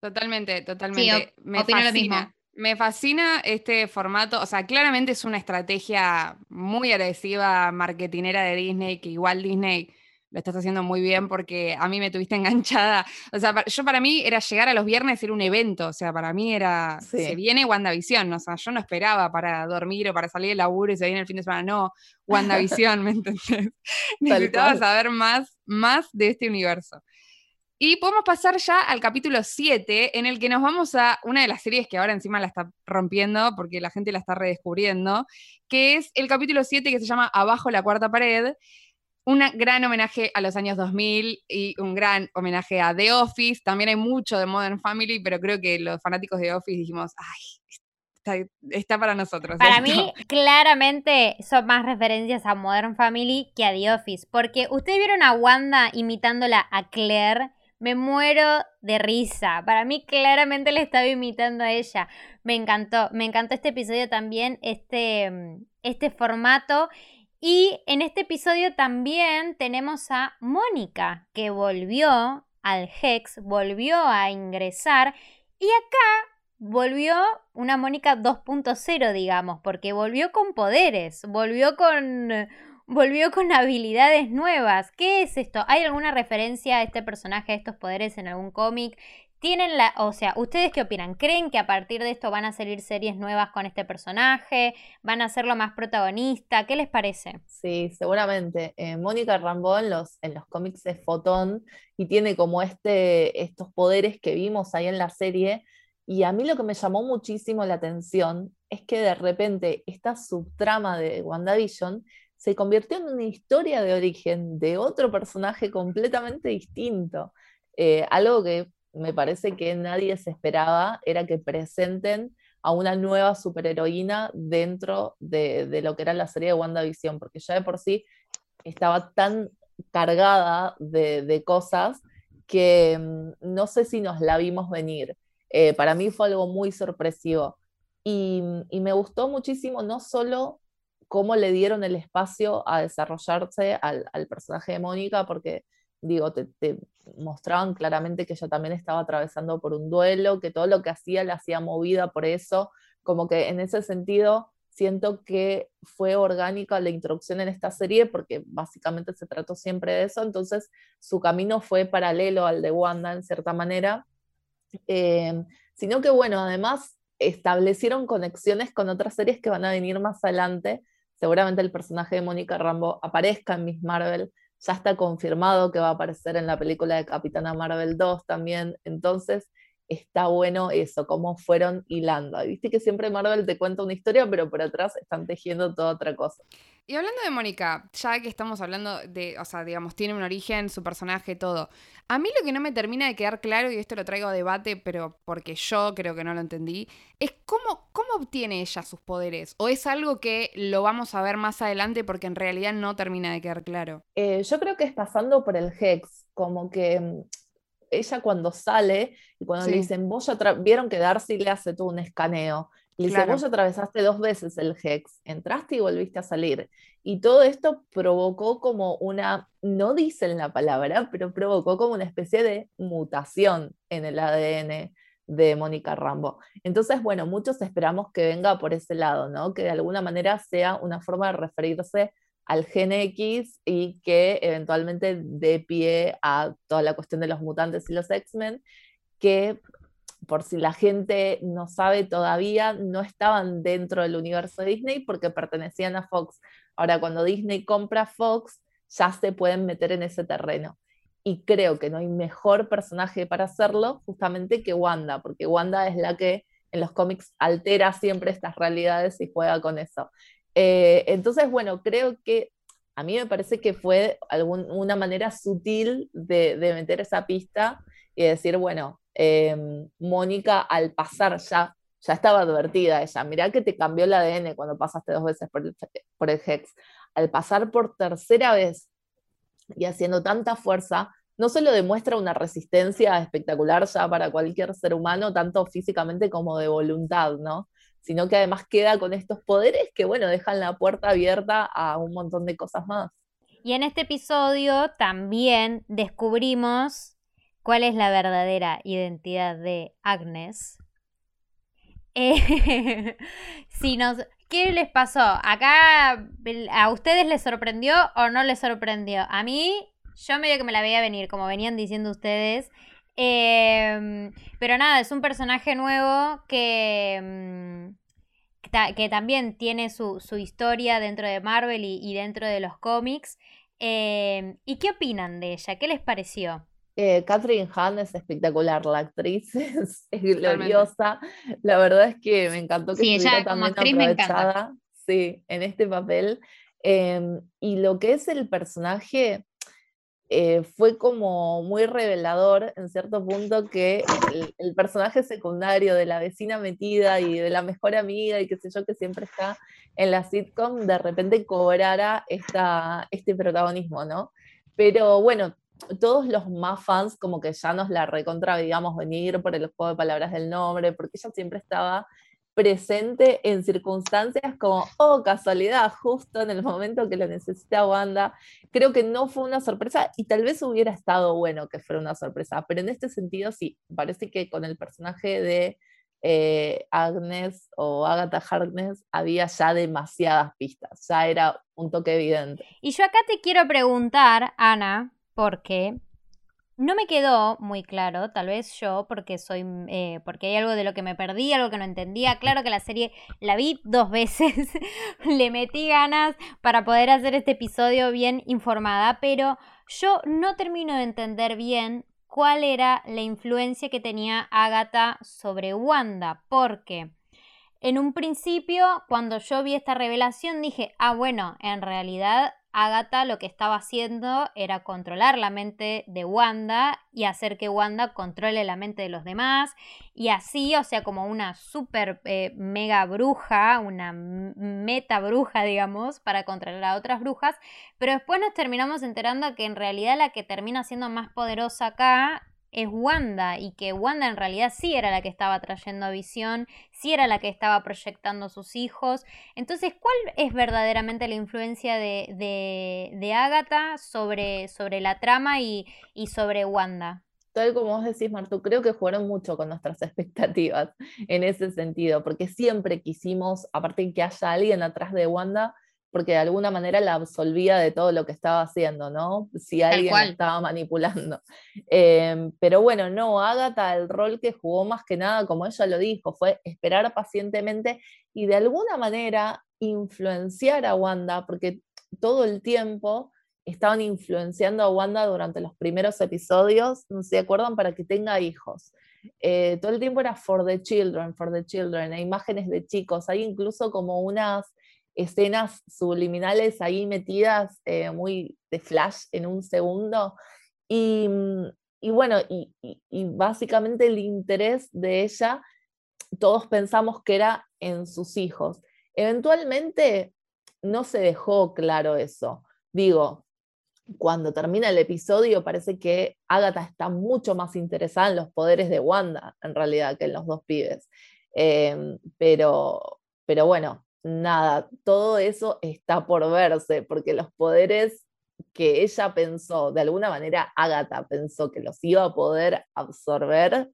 Totalmente, totalmente. me fascina. Me fascina este formato, o sea, claramente es una estrategia muy agresiva, marketinera de Disney, que igual Disney lo estás haciendo muy bien porque a mí me tuviste enganchada. O sea, yo para mí era llegar a los viernes, era un evento. O sea, para mí era, se viene WandaVision. O sea, yo no esperaba para dormir o para salir del laburo y se viene el fin de semana. No, WandaVision, ¿me entendés? Necesitaba saber más, más de este universo. Y podemos pasar ya al capítulo 7, en el que nos vamos a una de las series que ahora encima la está rompiendo porque la gente la está redescubriendo, que es el capítulo 7 que se llama Abajo la cuarta pared, un gran homenaje a los años 2000 y un gran homenaje a The Office. También hay mucho de Modern Family, pero creo que los fanáticos de The Office dijimos, ay, está, para nosotros. Para mí, claramente son más referencias a Modern Family que a The Office, porque ustedes vieron a Wanda imitándola a Claire. Me muero de risa. Para mí claramente le estaba imitando a ella. Me encantó. Me encantó este episodio también, este, este formato. Y en este episodio también tenemos a Mónica, que volvió al Hex, volvió a ingresar y acá volvió una Mónica 2.0, digamos, porque volvió con poderes, volvió con volvió con habilidades nuevas. ¿Qué es esto? ¿Hay alguna referencia a este personaje, a estos poderes en algún cómic? Tienen la, o sea, ¿ustedes qué opinan? ¿Creen que a partir de esto van a salir series nuevas con este personaje? ¿Van a hacerlo más protagonista? ¿Qué les parece? Sí, seguramente. Eh, Mónica los, en los cómics es fotón y tiene como este, estos poderes que vimos ahí en la serie. Y a mí lo que me llamó muchísimo la atención es que de repente esta subtrama de WandaVision se convirtió en una historia de origen de otro personaje completamente distinto. Eh, algo que me parece que nadie se esperaba era que presenten a una nueva superheroína dentro de, lo que era la serie de WandaVision, porque ya de por sí estaba tan cargada de, cosas que mm, no sé si nos la vimos venir. Eh, para mí fue algo muy sorpresivo. Y, me gustó muchísimo no solo cómo le dieron el espacio a desarrollarse al, al personaje de Mónica, porque digo, te, mostraban claramente que ella también estaba atravesando por un duelo, que todo lo que hacía la hacía movida por eso, como que en ese sentido siento que fue orgánica la introducción en esta serie porque básicamente se trató siempre de eso, entonces su camino fue paralelo al de Wanda en cierta manera, eh, sino que bueno, además establecieron conexiones con otras series que van a venir más adelante, seguramente el personaje de Mónica Rambo aparezca en Miss Marvel, ya está confirmado que va a aparecer en la película de Capitana Marvel 2 también. Entonces, está bueno eso, cómo fueron hilando. Viste que siempre Marvel te cuenta una historia, pero por atrás están tejiendo toda otra cosa. Y hablando de Mónica, ya que estamos hablando de, o sea, digamos, tiene un origen, su personaje, todo. A mí lo que no me termina de quedar claro, y esto lo traigo a debate, pero porque yo creo que no lo entendí, es cómo, cómo obtiene ella sus poderes. ¿O es algo que lo vamos a ver más adelante porque en realidad no termina de quedar claro? Eh, yo creo que es pasando por el Hex, como que mm, ella cuando sale y cuando le dicen, vos ya vieron que Darcy le hace todo un escaneo. Le dice, vos atravesaste dos veces el Hex, entraste y volviste a salir. Y todo esto provocó como una, no dicen la palabra, pero provocó como una especie de mutación en el ADN de Mónica Rambo. Entonces, bueno, muchos esperamos que venga por ese lado, ¿no? Que de alguna manera sea una forma de referirse al gen X y que eventualmente dé pie a toda la cuestión de los mutantes y los X-Men, que por si la gente no sabe todavía, no estaban dentro del universo de Disney porque pertenecían a Fox. Ahora, cuando Disney compra Fox, ya se pueden meter en ese terreno. Y creo que no hay mejor personaje para hacerlo justamente que Wanda, porque Wanda es la que en los cómics altera siempre estas realidades y juega con eso. Eh, entonces, bueno, creo que a mí me parece que fue una manera sutil de, de meter esa pista y decir, bueno, Em, Mónica al pasar ya, ya estaba advertida ella, mirá que te cambió el ADN cuando pasaste dos veces por el, Hex. Al pasar por tercera vez y haciendo tanta fuerza, no solo demuestra una resistencia espectacular ya para cualquier ser humano, tanto físicamente como de voluntad, ¿no? Sino que además queda con estos poderes que, bueno, dejan la puerta abierta a un montón de cosas más. Y en este episodio también descubrimos cuál es la verdadera identidad de Agnes. Eh, si nos, ¿Qué les pasó? ¿Acá a ustedes les sorprendió o no les sorprendió? A mí Yo medio que me la veía venir, como venían diciendo ustedes. Em, pero nada, es un personaje nuevo que, mm, que, también tiene su, historia dentro de Marvel y, dentro de los cómics. Em, ¿Y qué opinan de ella? ¿Qué les pareció? Eh, Catherine Hahn es espectacular, la actriz es, gloriosa. La verdad es que me encantó que sí, estuviera también aprovechada sí, en este papel. Em, y lo que es el personaje, eh, fue como muy revelador en cierto punto que el, personaje secundario de la vecina metida y de la mejor amiga y qué sé yo que siempre está en la sitcom de repente cobrara esta, este protagonismo, ¿no? Pero bueno, todos los más fans como que ya nos la recontra digamos venir por el juego de palabras del nombre, porque ella siempre estaba presente en circunstancias como, oh, casualidad, justo en el momento que lo necesita Wanda. Creo que no fue una sorpresa y tal vez hubiera estado bueno que fuera una sorpresa, pero en este sentido sí, parece que con el personaje de eh, Agnes o Agatha Harkness había ya demasiadas pistas, ya era un toque evidente. Y yo acá te quiero preguntar, Ana, porque no me quedó muy claro, tal vez yo, porque soy, eh, porque hay algo de lo que me perdí, algo que no entendía. Claro que la serie la vi dos veces, le metí ganas para poder hacer este episodio bien informada, pero yo no termino de entender bien cuál era la influencia que tenía Agatha sobre Wanda, porque en un principio, cuando yo vi esta revelación, dije, ah, bueno, en realidad Agatha lo que estaba haciendo era controlar la mente de Wanda y hacer que Wanda controle la mente de los demás. Y así, o sea, como una super eh, mega bruja, una meta bruja, digamos, para controlar a otras brujas. Pero después nos terminamos enterando que en realidad la que termina siendo más poderosa acá es Wanda y que Wanda en realidad sí era la que estaba trayendo visión, sí era la que estaba proyectando sus hijos. Entonces, ¿cuál es verdaderamente la influencia de, de, de Agatha sobre, sobre la trama y, y sobre Wanda? tal como vos decís, Martu, creo que jugaron mucho con nuestras expectativas en ese sentido, porque siempre quisimos, aparte de que haya alguien atrás de Wanda, porque de alguna manera la absolvía de todo lo que estaba haciendo, ¿no? Si alguien la estaba manipulando. Em, pero bueno, no, Agatha, el rol que jugó más que nada, como ella lo dijo, fue esperar pacientemente y de alguna manera influenciar a Wanda, porque todo el tiempo estaban influenciando a Wanda durante los primeros episodios, ¿no se acuerdan? Para que tenga hijos. Eh, todo el tiempo era for the children, for the children, hay imágenes de chicos, hay incluso como unas escenas subliminales ahí metidas eh, muy de flash en un segundo. Y, mm, bueno, y, básicamente el interés de ella, todos pensamos que era en sus hijos. Eventualmente no se dejó claro eso. Digo, cuando termina el episodio parece que Agatha está mucho más interesada en los poderes de Wanda, en realidad, que en los dos pibes. Em, pero, pero bueno, nada, todo eso está por verse, porque los poderes que ella pensó, de alguna manera Agatha pensó que los iba a poder absorber,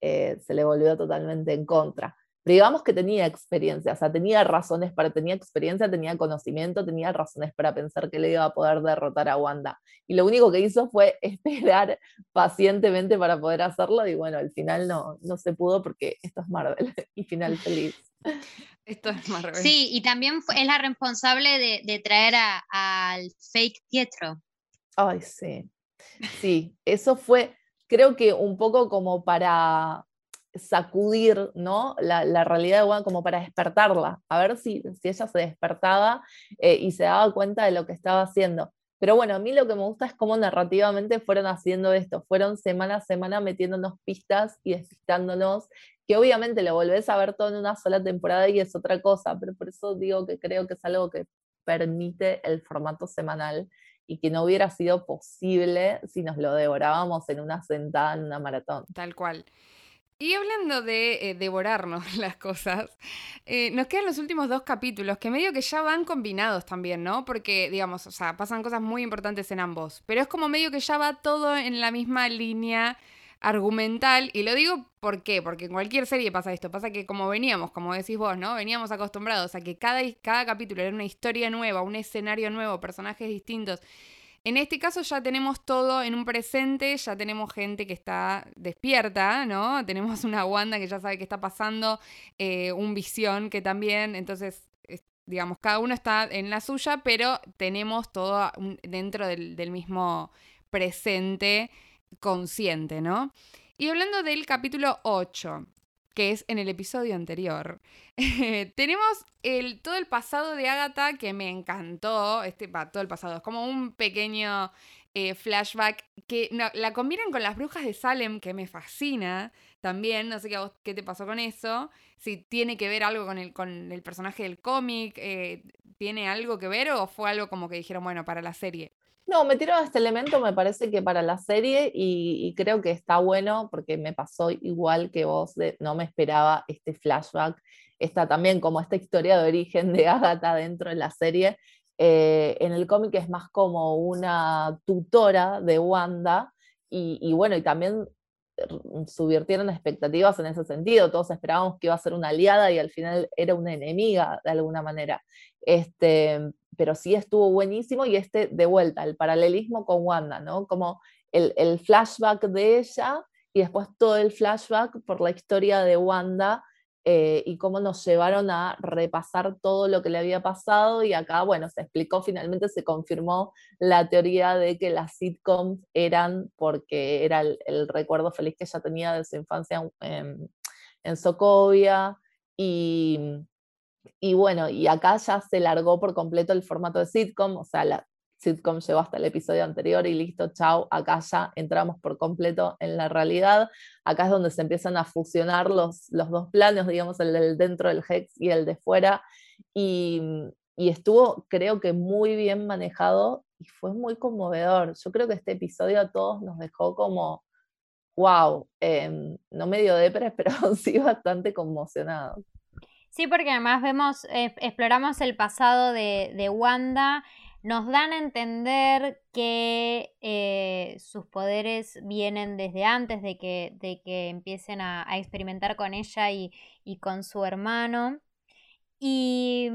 eh, se le volvió totalmente en contra. Pero digamos que tenía experiencia, o sea, tenía razones para, tenía experiencia, tenía conocimiento, tenía razones para pensar que le iba a poder derrotar a Wanda. Y lo único que hizo fue esperar pacientemente para poder hacerlo y bueno, al final no, no se pudo porque esto es Marvel y final feliz. Esto es Marvel. Sí, y también es la responsable de, traer al fake Pietro. Ay, sí. Sí, eso fue, creo que un poco como para sacudir ¿no? la, realidad de Wanda, como para despertarla, a ver si, si ella se despertaba eh, y se daba cuenta de lo que estaba haciendo. Pero bueno, a mí lo que me gusta es cómo narrativamente fueron haciendo esto, fueron semana a semana metiéndonos pistas y despistándonos que obviamente lo volvés a ver todo en una sola temporada y es otra cosa, pero por eso digo que creo que es algo que permite el formato semanal y que no hubiera sido posible si nos lo devorábamos en una sentada, en una maratón. Tal cual. Y hablando de eh, devorarnos las cosas, eh, nos quedan los últimos dos capítulos que medio que ya van combinados también, ¿no? Porque, digamos, o sea, pasan cosas muy importantes en ambos, pero es como medio que ya va todo en la misma línea argumental. Y lo digo. Porque en cualquier serie pasa esto. Pasa que como veníamos, como decís vos, ¿no? Veníamos acostumbrados a que cada, cada capítulo era una historia nueva, un escenario nuevo, personajes distintos. En este caso ya tenemos todo en un presente, ya tenemos gente que está despierta, ¿no? Tenemos una Wanda que ya sabe qué está pasando, eh, un visión que también, entonces, digamos, cada uno está en la suya, pero tenemos todo dentro del, del mismo presente consciente, ¿no? Y hablando del capítulo 8, que es en el episodio anterior. tenemos el, todo el pasado de Agatha que me encantó. Este, todo el pasado. Es como un pequeño eh, flashback que la combinan con las brujas de Salem, que me fascina también. No sé qué, qué te pasó con eso. Si tiene que ver algo con el, con el personaje del cómic. Eh, ¿Tiene algo que ver o fue algo como que dijeron, bueno, para la serie? No, metieron este elemento, me parece que para la serie y, creo que está bueno porque me pasó igual que vos, no me esperaba este flashback, está también como esta historia de origen de Agatha dentro de la serie. Eh, en el cómic es más como una tutora de Wanda y, y bueno, y también subvirtieron expectativas en ese sentido. Todos esperábamos que iba a ser una aliada y al final era una enemiga de alguna manera. Este, pero sí estuvo buenísimo y este de vuelta, el paralelismo con Wanda, ¿no? Como el, el flashback de ella y después todo el flashback por la historia de Wanda eh, y cómo nos llevaron a repasar todo lo que le había pasado y acá, bueno, se explicó, finalmente se confirmó la teoría de que las sitcoms eran porque era el, recuerdo feliz que ella tenía de su infancia en, en Sokovia y, y bueno, y acá ya se largó por completo el formato de sitcom, o sea, la, sitcom llegó hasta el episodio anterior y listo, chao, acá ya entramos por completo en la realidad. Acá es donde se empiezan a fusionar los, los dos planos, digamos, el del dentro del Hex y el de fuera. Y, y estuvo, creo que muy bien manejado y fue muy conmovedor. Yo creo que este episodio a todos nos dejó como, wow, em, no medio depres, pero sí bastante conmocionados. Sí, porque además vemos, eh, exploramos el pasado de, de Wanda nos dan a entender que eh, sus poderes vienen desde antes de que, de que empiecen a, experimentar con ella y, y, con su hermano. Y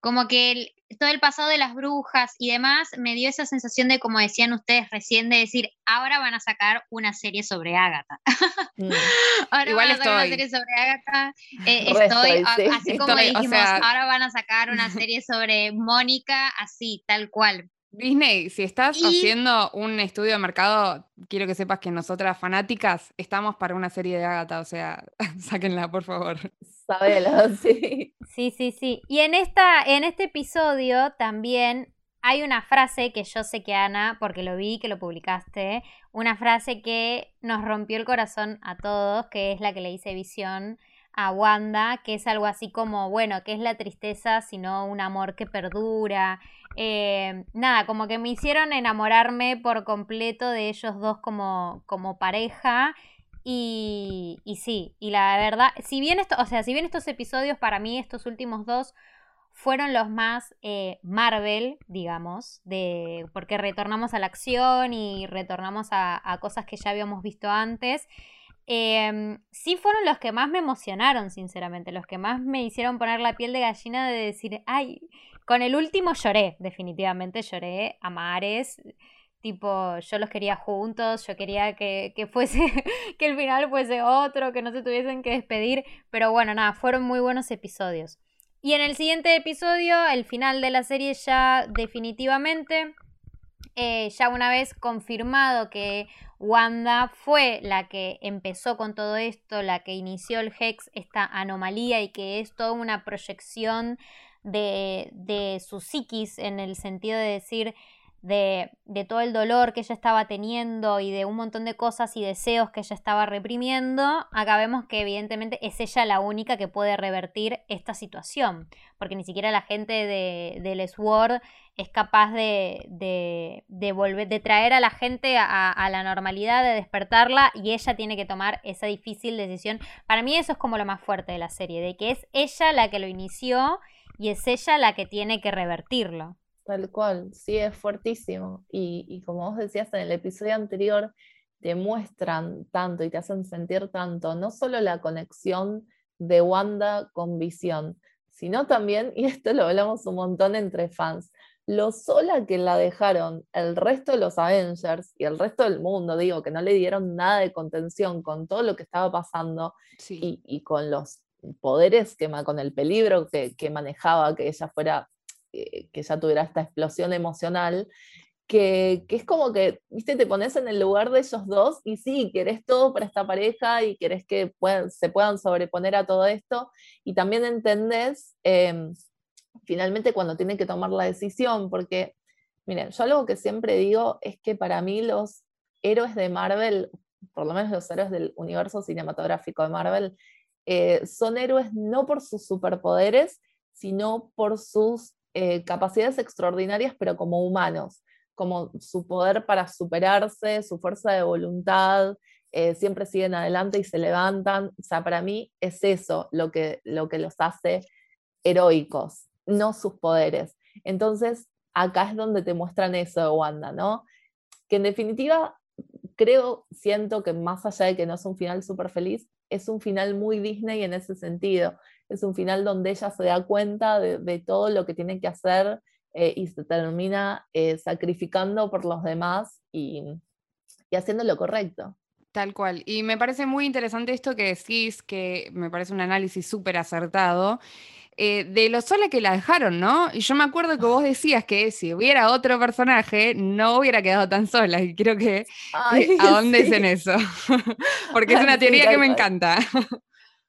como que todo el pasado de las brujas y demás me dio esa sensación de, como decían ustedes recién, de decir, ahora van a sacar una serie sobre Agatha. Mm. ahora Igual van a sacar una serie sobre Agatha. Eh, estoy, así como dijimos, ahora van a sacar una serie sobre Mónica, así, tal cual. Disney, si estás haciendo un estudio de mercado, quiero que sepas que nosotras fanáticas estamos para una serie de Agatha, o sea, sáquenla, por favor. Sabelo, sí. Sí, sí, sí. Y en, esta, en este episodio también hay una frase que yo sé que Ana, porque lo vi, que lo publicaste, una frase que nos rompió el corazón a todos, que es la que le hice visión a Wanda, que es algo así como, bueno, que es la tristeza, sino un amor que perdura. Eh, nada, como que me hicieron enamorarme por completo de ellos dos como, como pareja. Y, sí, y la verdad, si bien esto, o sea, si bien estos episodios para mí, estos últimos dos, fueron los más eh, Marvel, digamos, de, porque retornamos a la acción y retornamos a, cosas que ya habíamos visto antes. Eh, sí fueron los que más me emocionaron, sinceramente, los que más me hicieron poner la piel de gallina de decir, ay, con el último lloré, definitivamente lloré a mares. Tipo, yo los quería juntos, yo quería que, que fuese, que el final fuese otro, que no se tuviesen que despedir. Pero bueno, nada, fueron muy buenos episodios. Y en el siguiente episodio, el final de la serie ya definitivamente, eh, ya una vez confirmado que Wanda fue la que empezó con todo esto, la que inició el Hex, esta anomalía y que es toda una proyección de, de su psiquis en el sentido de decir de, de, todo el dolor que ella estaba teniendo y de un montón de cosas y deseos que ella estaba reprimiendo, acá vemos que evidentemente es ella la única que puede revertir esta situación, porque ni siquiera la gente de, del SWORD es capaz de, de, de, volver, de traer a la gente a, a, la normalidad, de despertarla y ella tiene que tomar esa difícil decisión. Para mí eso es como lo más fuerte de la serie, de que es ella la que lo inició y es ella la que tiene que revertirlo. Tal cual, sí, es fuertísimo. Y, y, como vos decías en el episodio anterior, te muestran tanto y te hacen sentir tanto, no solo la conexión de Wanda con Visión, sino también, y esto lo hablamos un montón entre fans, lo sola que la dejaron el resto de los Avengers y el resto del mundo, digo, que no le dieron nada de contención con todo lo que estaba pasando y, con los poderes, que, con el peligro que, manejaba, que ella fuera, que ella tuviera esta explosión emocional, que, es como que, viste, te pones en el lugar de ellos dos y sí, querés todo para esta pareja y querés que se puedan sobreponer a todo esto y también entendés em, finalmente cuando tienen que tomar la decisión, porque, miren, yo algo que siempre digo es que para mí los héroes de Marvel, por lo menos los héroes del universo cinematográfico de Marvel, eh, son héroes no por sus superpoderes, sino por sus eh, capacidades extraordinarias, pero como humanos como su poder para superarse, su fuerza de voluntad, eh, siempre siguen adelante y se levantan. O sea, para mí es eso lo que, lo que los hace heroicos, no sus poderes. Entonces, acá es donde te muestran eso de Wanda, ¿no? Que en definitiva, creo, siento que más allá de que no es un final súper feliz, es un final muy Disney en ese sentido. Es un final donde ella se da cuenta de, de todo lo que tiene que hacer eh, y se termina eh, sacrificando por los demás y, haciendo lo correcto. Tal cual. Y me parece muy interesante esto que decís, que me parece un análisis súper acertado, eh, de lo sola que la dejaron, ¿no? Y yo me acuerdo que vos decías que si hubiera otro personaje, no hubiera quedado tan sola. Y creo que ¿a dónde es en eso? Porque es una teoría que me encanta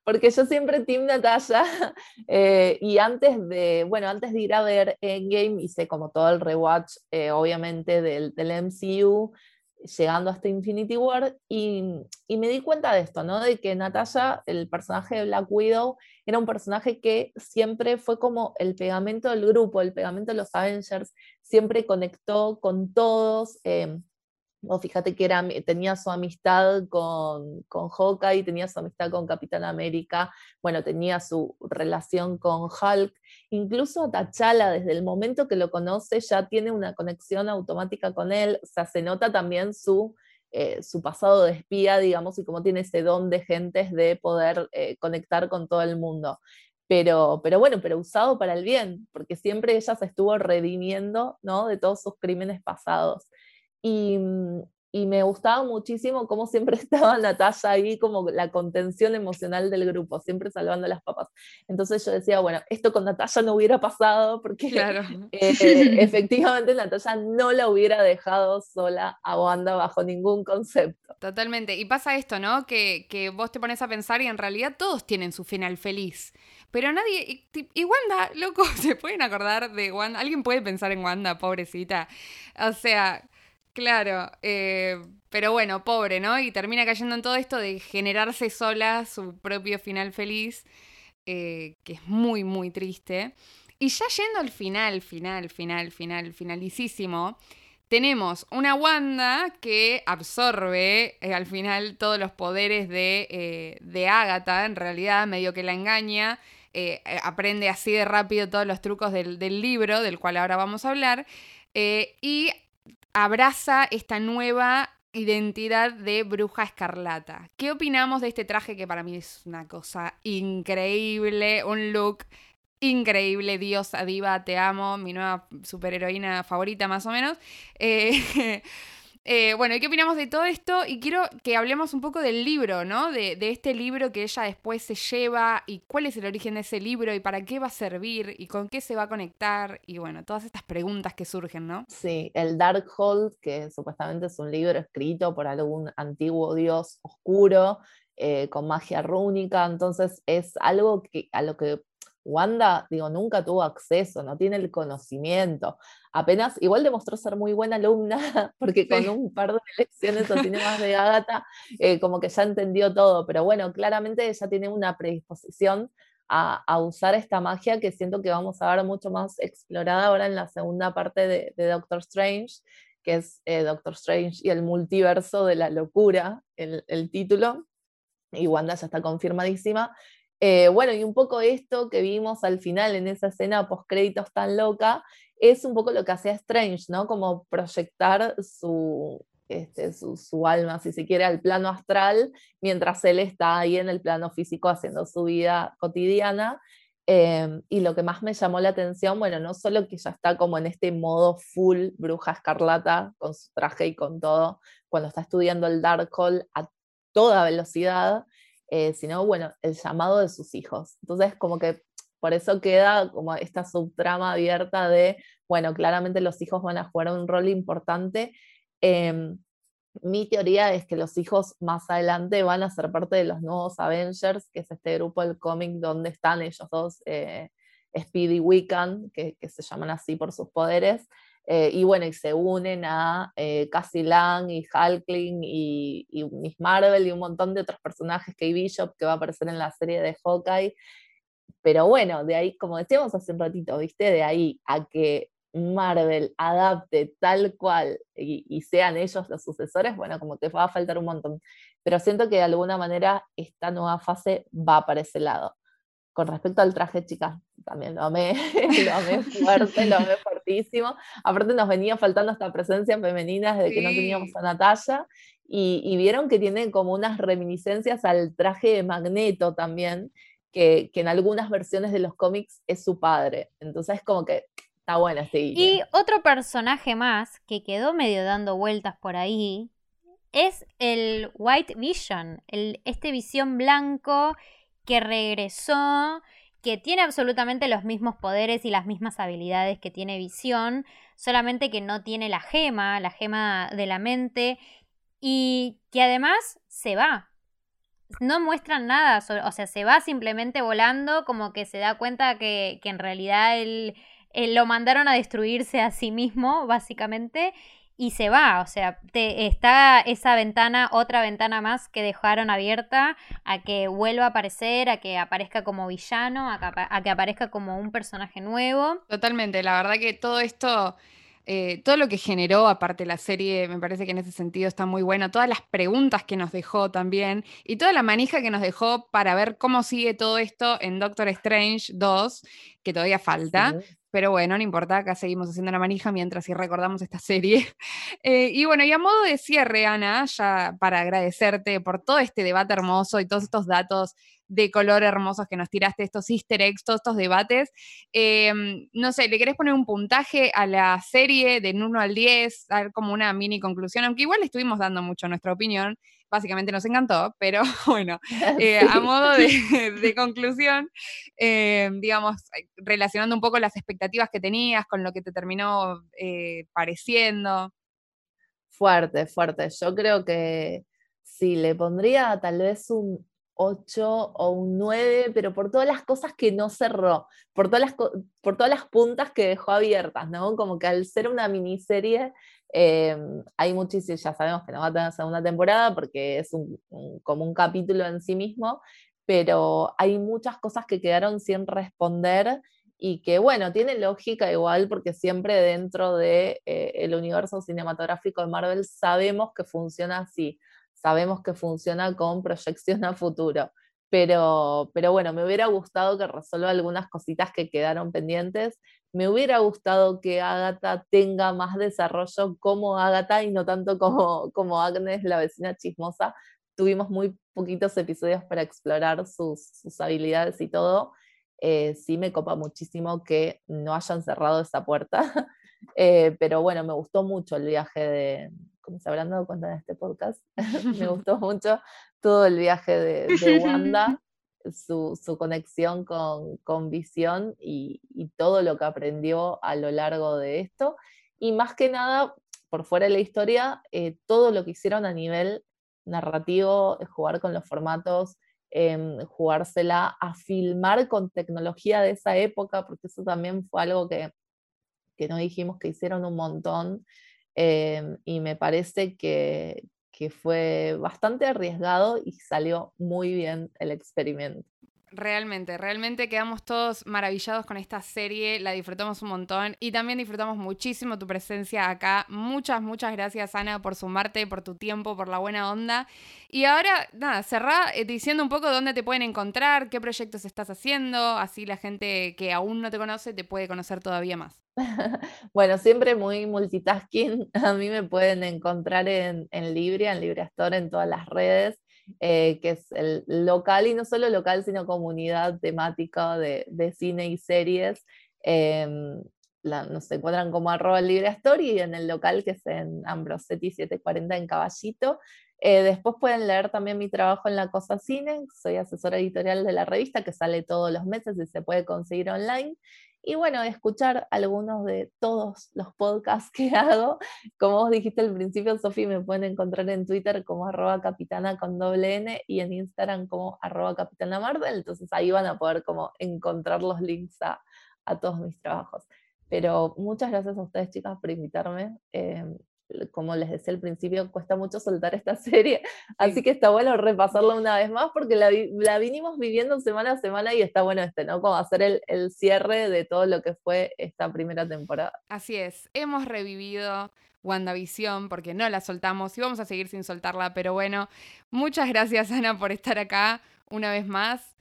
porque yo siempre Team Natalia, eh, y antes de, bueno, antes de ir a ver Endgame hice como todo el rewatch, eh, obviamente, del, del, MCU, llegando hasta Infinity War, y, me di cuenta de esto, ¿no? De que Natasha, el personaje de Black Widow, era un personaje que siempre fue como el pegamento del grupo, el pegamento de los Avengers, siempre conectó con todos. Eh, o fíjate que era, tenía su amistad con, con Hawkeye, tenía su amistad con Capitán América, bueno, tenía su relación con Hulk, incluso T'Challa desde el momento que lo conoce ya tiene una conexión automática con él, o sea, se nota también su, eh, su pasado de espía, digamos, y cómo tiene ese don de gentes de poder eh, conectar con todo el mundo. Pero, pero, bueno, pero usado para el bien, porque siempre ella se estuvo redimiendo ¿no? de todos sus crímenes pasados. Mm, y, me gustaba muchísimo cómo siempre estaba Natalia ahí como la contención emocional del grupo, siempre salvando las papas. Entonces yo decía, bueno, esto con Natalia no hubiera pasado porque claro. Eh, efectivamente Natalia no la hubiera dejado sola a Wanda bajo ningún concepto. Totalmente. Y pasa esto, ¿no? Que, que vos te pones a pensar y en realidad todos tienen su final feliz. Pero nadie. Y, Wanda, loco, ¿se pueden acordar de Wanda? ¿Alguien puede pensar en Wanda, pobrecita? O sea, Claro, eh, pero bueno, pobre, ¿no? Y termina cayendo en todo esto de generarse sola su propio final feliz, eh, que es muy, muy triste. Y ya yendo al final, final, final, final, finalicísimo, tenemos una Wanda que absorbe eh, al final todos los poderes de, de Agatha, en realidad medio que la engaña, aprende así de rápido todos los trucos del, del, libro, del cual ahora vamos a hablar, y abraza esta nueva identidad de bruja escarlata. ¿Qué opinamos de este traje que para mí es una cosa increíble, un look increíble, diosa, diva, te amo, mi nueva superheroína favorita más o menos? Eh, Eh, bueno, ¿y qué opinamos de todo esto? Y quiero que hablemos un poco del libro, ¿no? De, este libro que ella después se lleva y cuál es el origen de ese libro y para qué va a servir y con qué se va a conectar y bueno, todas estas preguntas que surgen, ¿no? Sí, el Darkhold, que supuestamente es un libro escrito por algún antiguo dios oscuro eh, con magia rúnica, entonces es algo que, a lo que Wanda, digo, nunca tuvo acceso, no tiene el conocimiento. Apenas, igual demostró ser muy buena alumna, porque con un par de lecciones o más de Agatha, eh, como que ya entendió todo. Pero bueno, claramente ella tiene una predisposición a, usar esta magia que siento que vamos a ver mucho más explorada ahora en la segunda parte de, Doctor Strange, que es eh, Doctor Strange y el multiverso de la locura, el, el título. Y Wanda ya está confirmadísima. Eh, bueno, y un poco esto que vimos al final en esa escena post créditos tan loca, es un poco lo que hacía Strange, ¿no? Como proyectar su, este, su, alma, si se quiere, al plano astral, mientras él está ahí en el plano físico haciendo su vida cotidiana. Em, y lo que más me llamó la atención, bueno, no solo que ya está como en este modo full bruja escarlata, con su traje y con todo, cuando está estudiando el Darkhold a toda velocidad, eh, sino, bueno, el llamado de sus hijos. Entonces, como que por eso queda como esta subtrama abierta de, bueno, claramente los hijos van a jugar un rol importante. Em, mi teoría es que los hijos más adelante van a ser parte de los nuevos Avengers, que es este grupo del cómic donde están ellos dos, eh, Speedy Wiccan, que, se llaman así por sus poderes, eh, y bueno, y se unen a eh, Cassie Lang y Hulkling y, y, Miss Marvel y un montón de otros personajes, Kate Bishop, que va a aparecer en la serie de Hawkeye. Pero bueno, de ahí, como decíamos hace un ratito, ¿viste? De ahí a que Marvel adapte tal cual y, sean ellos los sucesores, bueno, como te va a faltar un montón. Pero siento que de alguna manera esta nueva fase va para ese lado. Con respecto al traje, chicas, también lo amé, lo amé fuerte, lo amé Aparte nos venía faltando esta presencia femenina desde que no teníamos a Natalia. Y, y, vieron que tiene como unas reminiscencias al traje de Magneto también, que, que en algunas versiones de los cómics es su padre. Entonces como que Está buena este Y otro personaje más que quedó medio dando vueltas por ahí es el White Vision, el, este visión blanco que regresó, que tiene absolutamente los mismos poderes y las mismas habilidades que tiene Visión, solamente que no tiene la gema, la gema de la mente, y que además se va. No muestran nada, o sea, se va simplemente volando, como que se da cuenta que, que en realidad él lo mandaron a destruirse a sí mismo, básicamente, y se va. O sea, te, está esa ventana, otra ventana más que dejaron abierta a que vuelva a aparecer, a que aparezca como villano, a que, aparezca como un personaje nuevo. Totalmente, la verdad que todo esto... Eh, todo lo que generó, aparte la serie, me parece que en ese sentido está muy bueno. Todas las preguntas que nos dejó también y toda la manija que nos dejó para ver cómo sigue todo esto en Doctor Strange 2, que todavía falta. Pero bueno, no importa, acá seguimos haciendo la manija mientras recordamos esta serie. Eh, y bueno, y a modo de cierre, Ana, ya para agradecerte por todo este debate hermoso y todos estos datos de color hermosos que nos tiraste, estos easter eggs, todos estos debates. Em, no sé, ¿le querés poner un puntaje a la serie de 1 al 10, dar como una mini conclusión? Aunque igual estuvimos dando mucho nuestra opinión, básicamente nos encantó, pero bueno, eh, a modo de, conclusión, eh, digamos, relacionando un poco las expectativas que tenías con lo que te terminó eh, pareciendo. Fuerte, fuerte. Yo creo que sí, le pondría tal vez un 8 o un 9, pero por todas las cosas que no cerró, por todas las, por todas las puntas que dejó abiertas, ¿no? Como que al ser una miniserie eh, hay muchísimos, ya sabemos que no va a tener segunda temporada porque es un, como un capítulo en sí mismo, pero hay muchas cosas que quedaron sin responder y que bueno, tiene lógica igual porque siempre dentro del de, eh, universo cinematográfico de Marvel sabemos que funciona así, sabemos que funciona con proyección a futuro. Pero, pero bueno, me hubiera gustado que resuelva algunas cositas que quedaron pendientes, me hubiera gustado que Agatha tenga más desarrollo como Agatha y no tanto como, como Agnes, la vecina chismosa. Tuvimos muy poquitos episodios para explorar sus, habilidades y todo. Eh, sí me copa muchísimo que no hayan cerrado esa puerta. Eh, pero bueno, me gustó mucho el viaje de, como se habrán dado cuenta en este podcast, me gustó mucho todo el viaje de, de Wanda su, conexión con, visión y, todo lo que aprendió a lo largo de esto. Y más que nada, por fuera de la historia, eh, todo lo que hicieron a nivel narrativo, jugar con los formatos, em, jugársela a filmar con tecnología de esa época, porque eso también fue algo que, que no dijimos que hicieron un montón. Em, y me parece que, que fue bastante arriesgado y salió muy bien el experimento. Realmente, realmente quedamos todos maravillados con esta serie, la disfrutamos un montón y también disfrutamos muchísimo tu presencia acá. Muchas, muchas gracias Ana por sumarte, por tu tiempo, por la buena onda. Y ahora, nada, cerrá eh, diciendo un poco dónde te pueden encontrar, qué proyectos estás haciendo, así la gente que aún no te conoce te puede conocer todavía más. bueno, siempre muy multitasking. A mí me pueden encontrar en, en Libria, en Libria Store, en todas las redes. Que es el local, y no solo local, sino comunidad temática de, de cine y series. Em, nos encuentran como arroba libre story en el local que es en Ambrosetti 740 en Caballito. Eh, después pueden leer también mi trabajo en La Cosa Cine, soy asesora editorial de la revista que sale todos los meses y se puede conseguir online. Y bueno, escuchar algunos de todos los podcasts que hago. Como vos dijiste al principio, Sofi, me pueden encontrar en Twitter como arroba capitana con doble N y en Instagram como arroba capitana Marvel. Entonces ahí van a poder como encontrar los links a, todos mis trabajos. Pero muchas gracias a ustedes, chicas, por invitarme. Em, como les decía al principio, cuesta mucho soltar esta serie, así que está bueno repasarla una vez más porque la, la, vinimos viviendo semana a semana y está bueno este, ¿no? Como hacer el, el, cierre de todo lo que fue esta primera temporada. Así es, hemos revivido WandaVision porque no la soltamos y vamos a seguir sin soltarla, pero bueno, muchas gracias Ana por estar acá una vez más.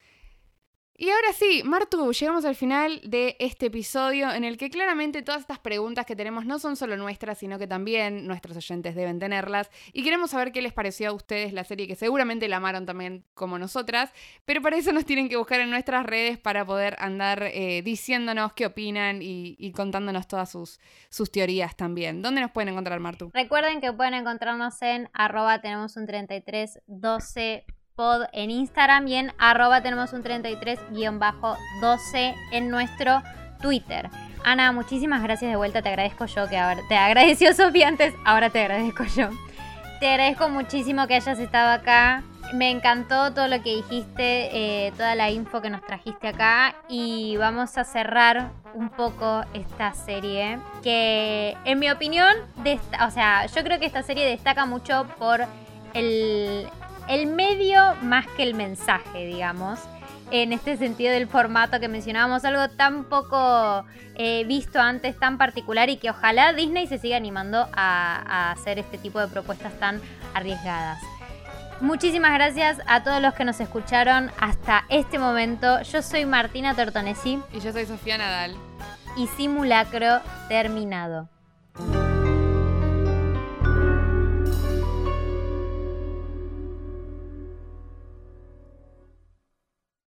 Y ahora sí, Martu, llegamos al final de este episodio en el que claramente todas estas preguntas que tenemos no son solo nuestras, sino que también nuestros oyentes deben tenerlas. Y queremos saber qué les pareció a ustedes la serie, que seguramente la amaron también como nosotras, pero para eso nos tienen que buscar en nuestras redes para poder andar eh, diciéndonos qué opinan y, contándonos todas sus, sus teorías también. ¿Dónde nos pueden encontrar, Martu? Recuerden que pueden encontrarnos en arroba tenemos un 3312 en Instagram y en arroba tenemos un 33-12 en nuestro Twitter. Ana, muchísimas gracias de vuelta, te agradezco yo, que ahora te agradeció Sofía antes, ahora te agradezco yo. Te agradezco muchísimo que hayas estado acá. Me encantó todo lo que dijiste, eh, toda la info que nos trajiste acá y vamos a cerrar un poco esta serie que en mi opinión, o sea, yo creo que esta serie destaca mucho por el, el medio más que el mensaje, digamos. En este sentido del formato que mencionábamos, algo tan poco eh, visto antes, tan particular y que ojalá Disney se siga animando a, hacer este tipo de propuestas tan arriesgadas. Muchísimas gracias a todos los que nos escucharon hasta este momento. Yo soy Martina Tortonesi. Y yo soy Sofía Nadal. Y simulacro terminado.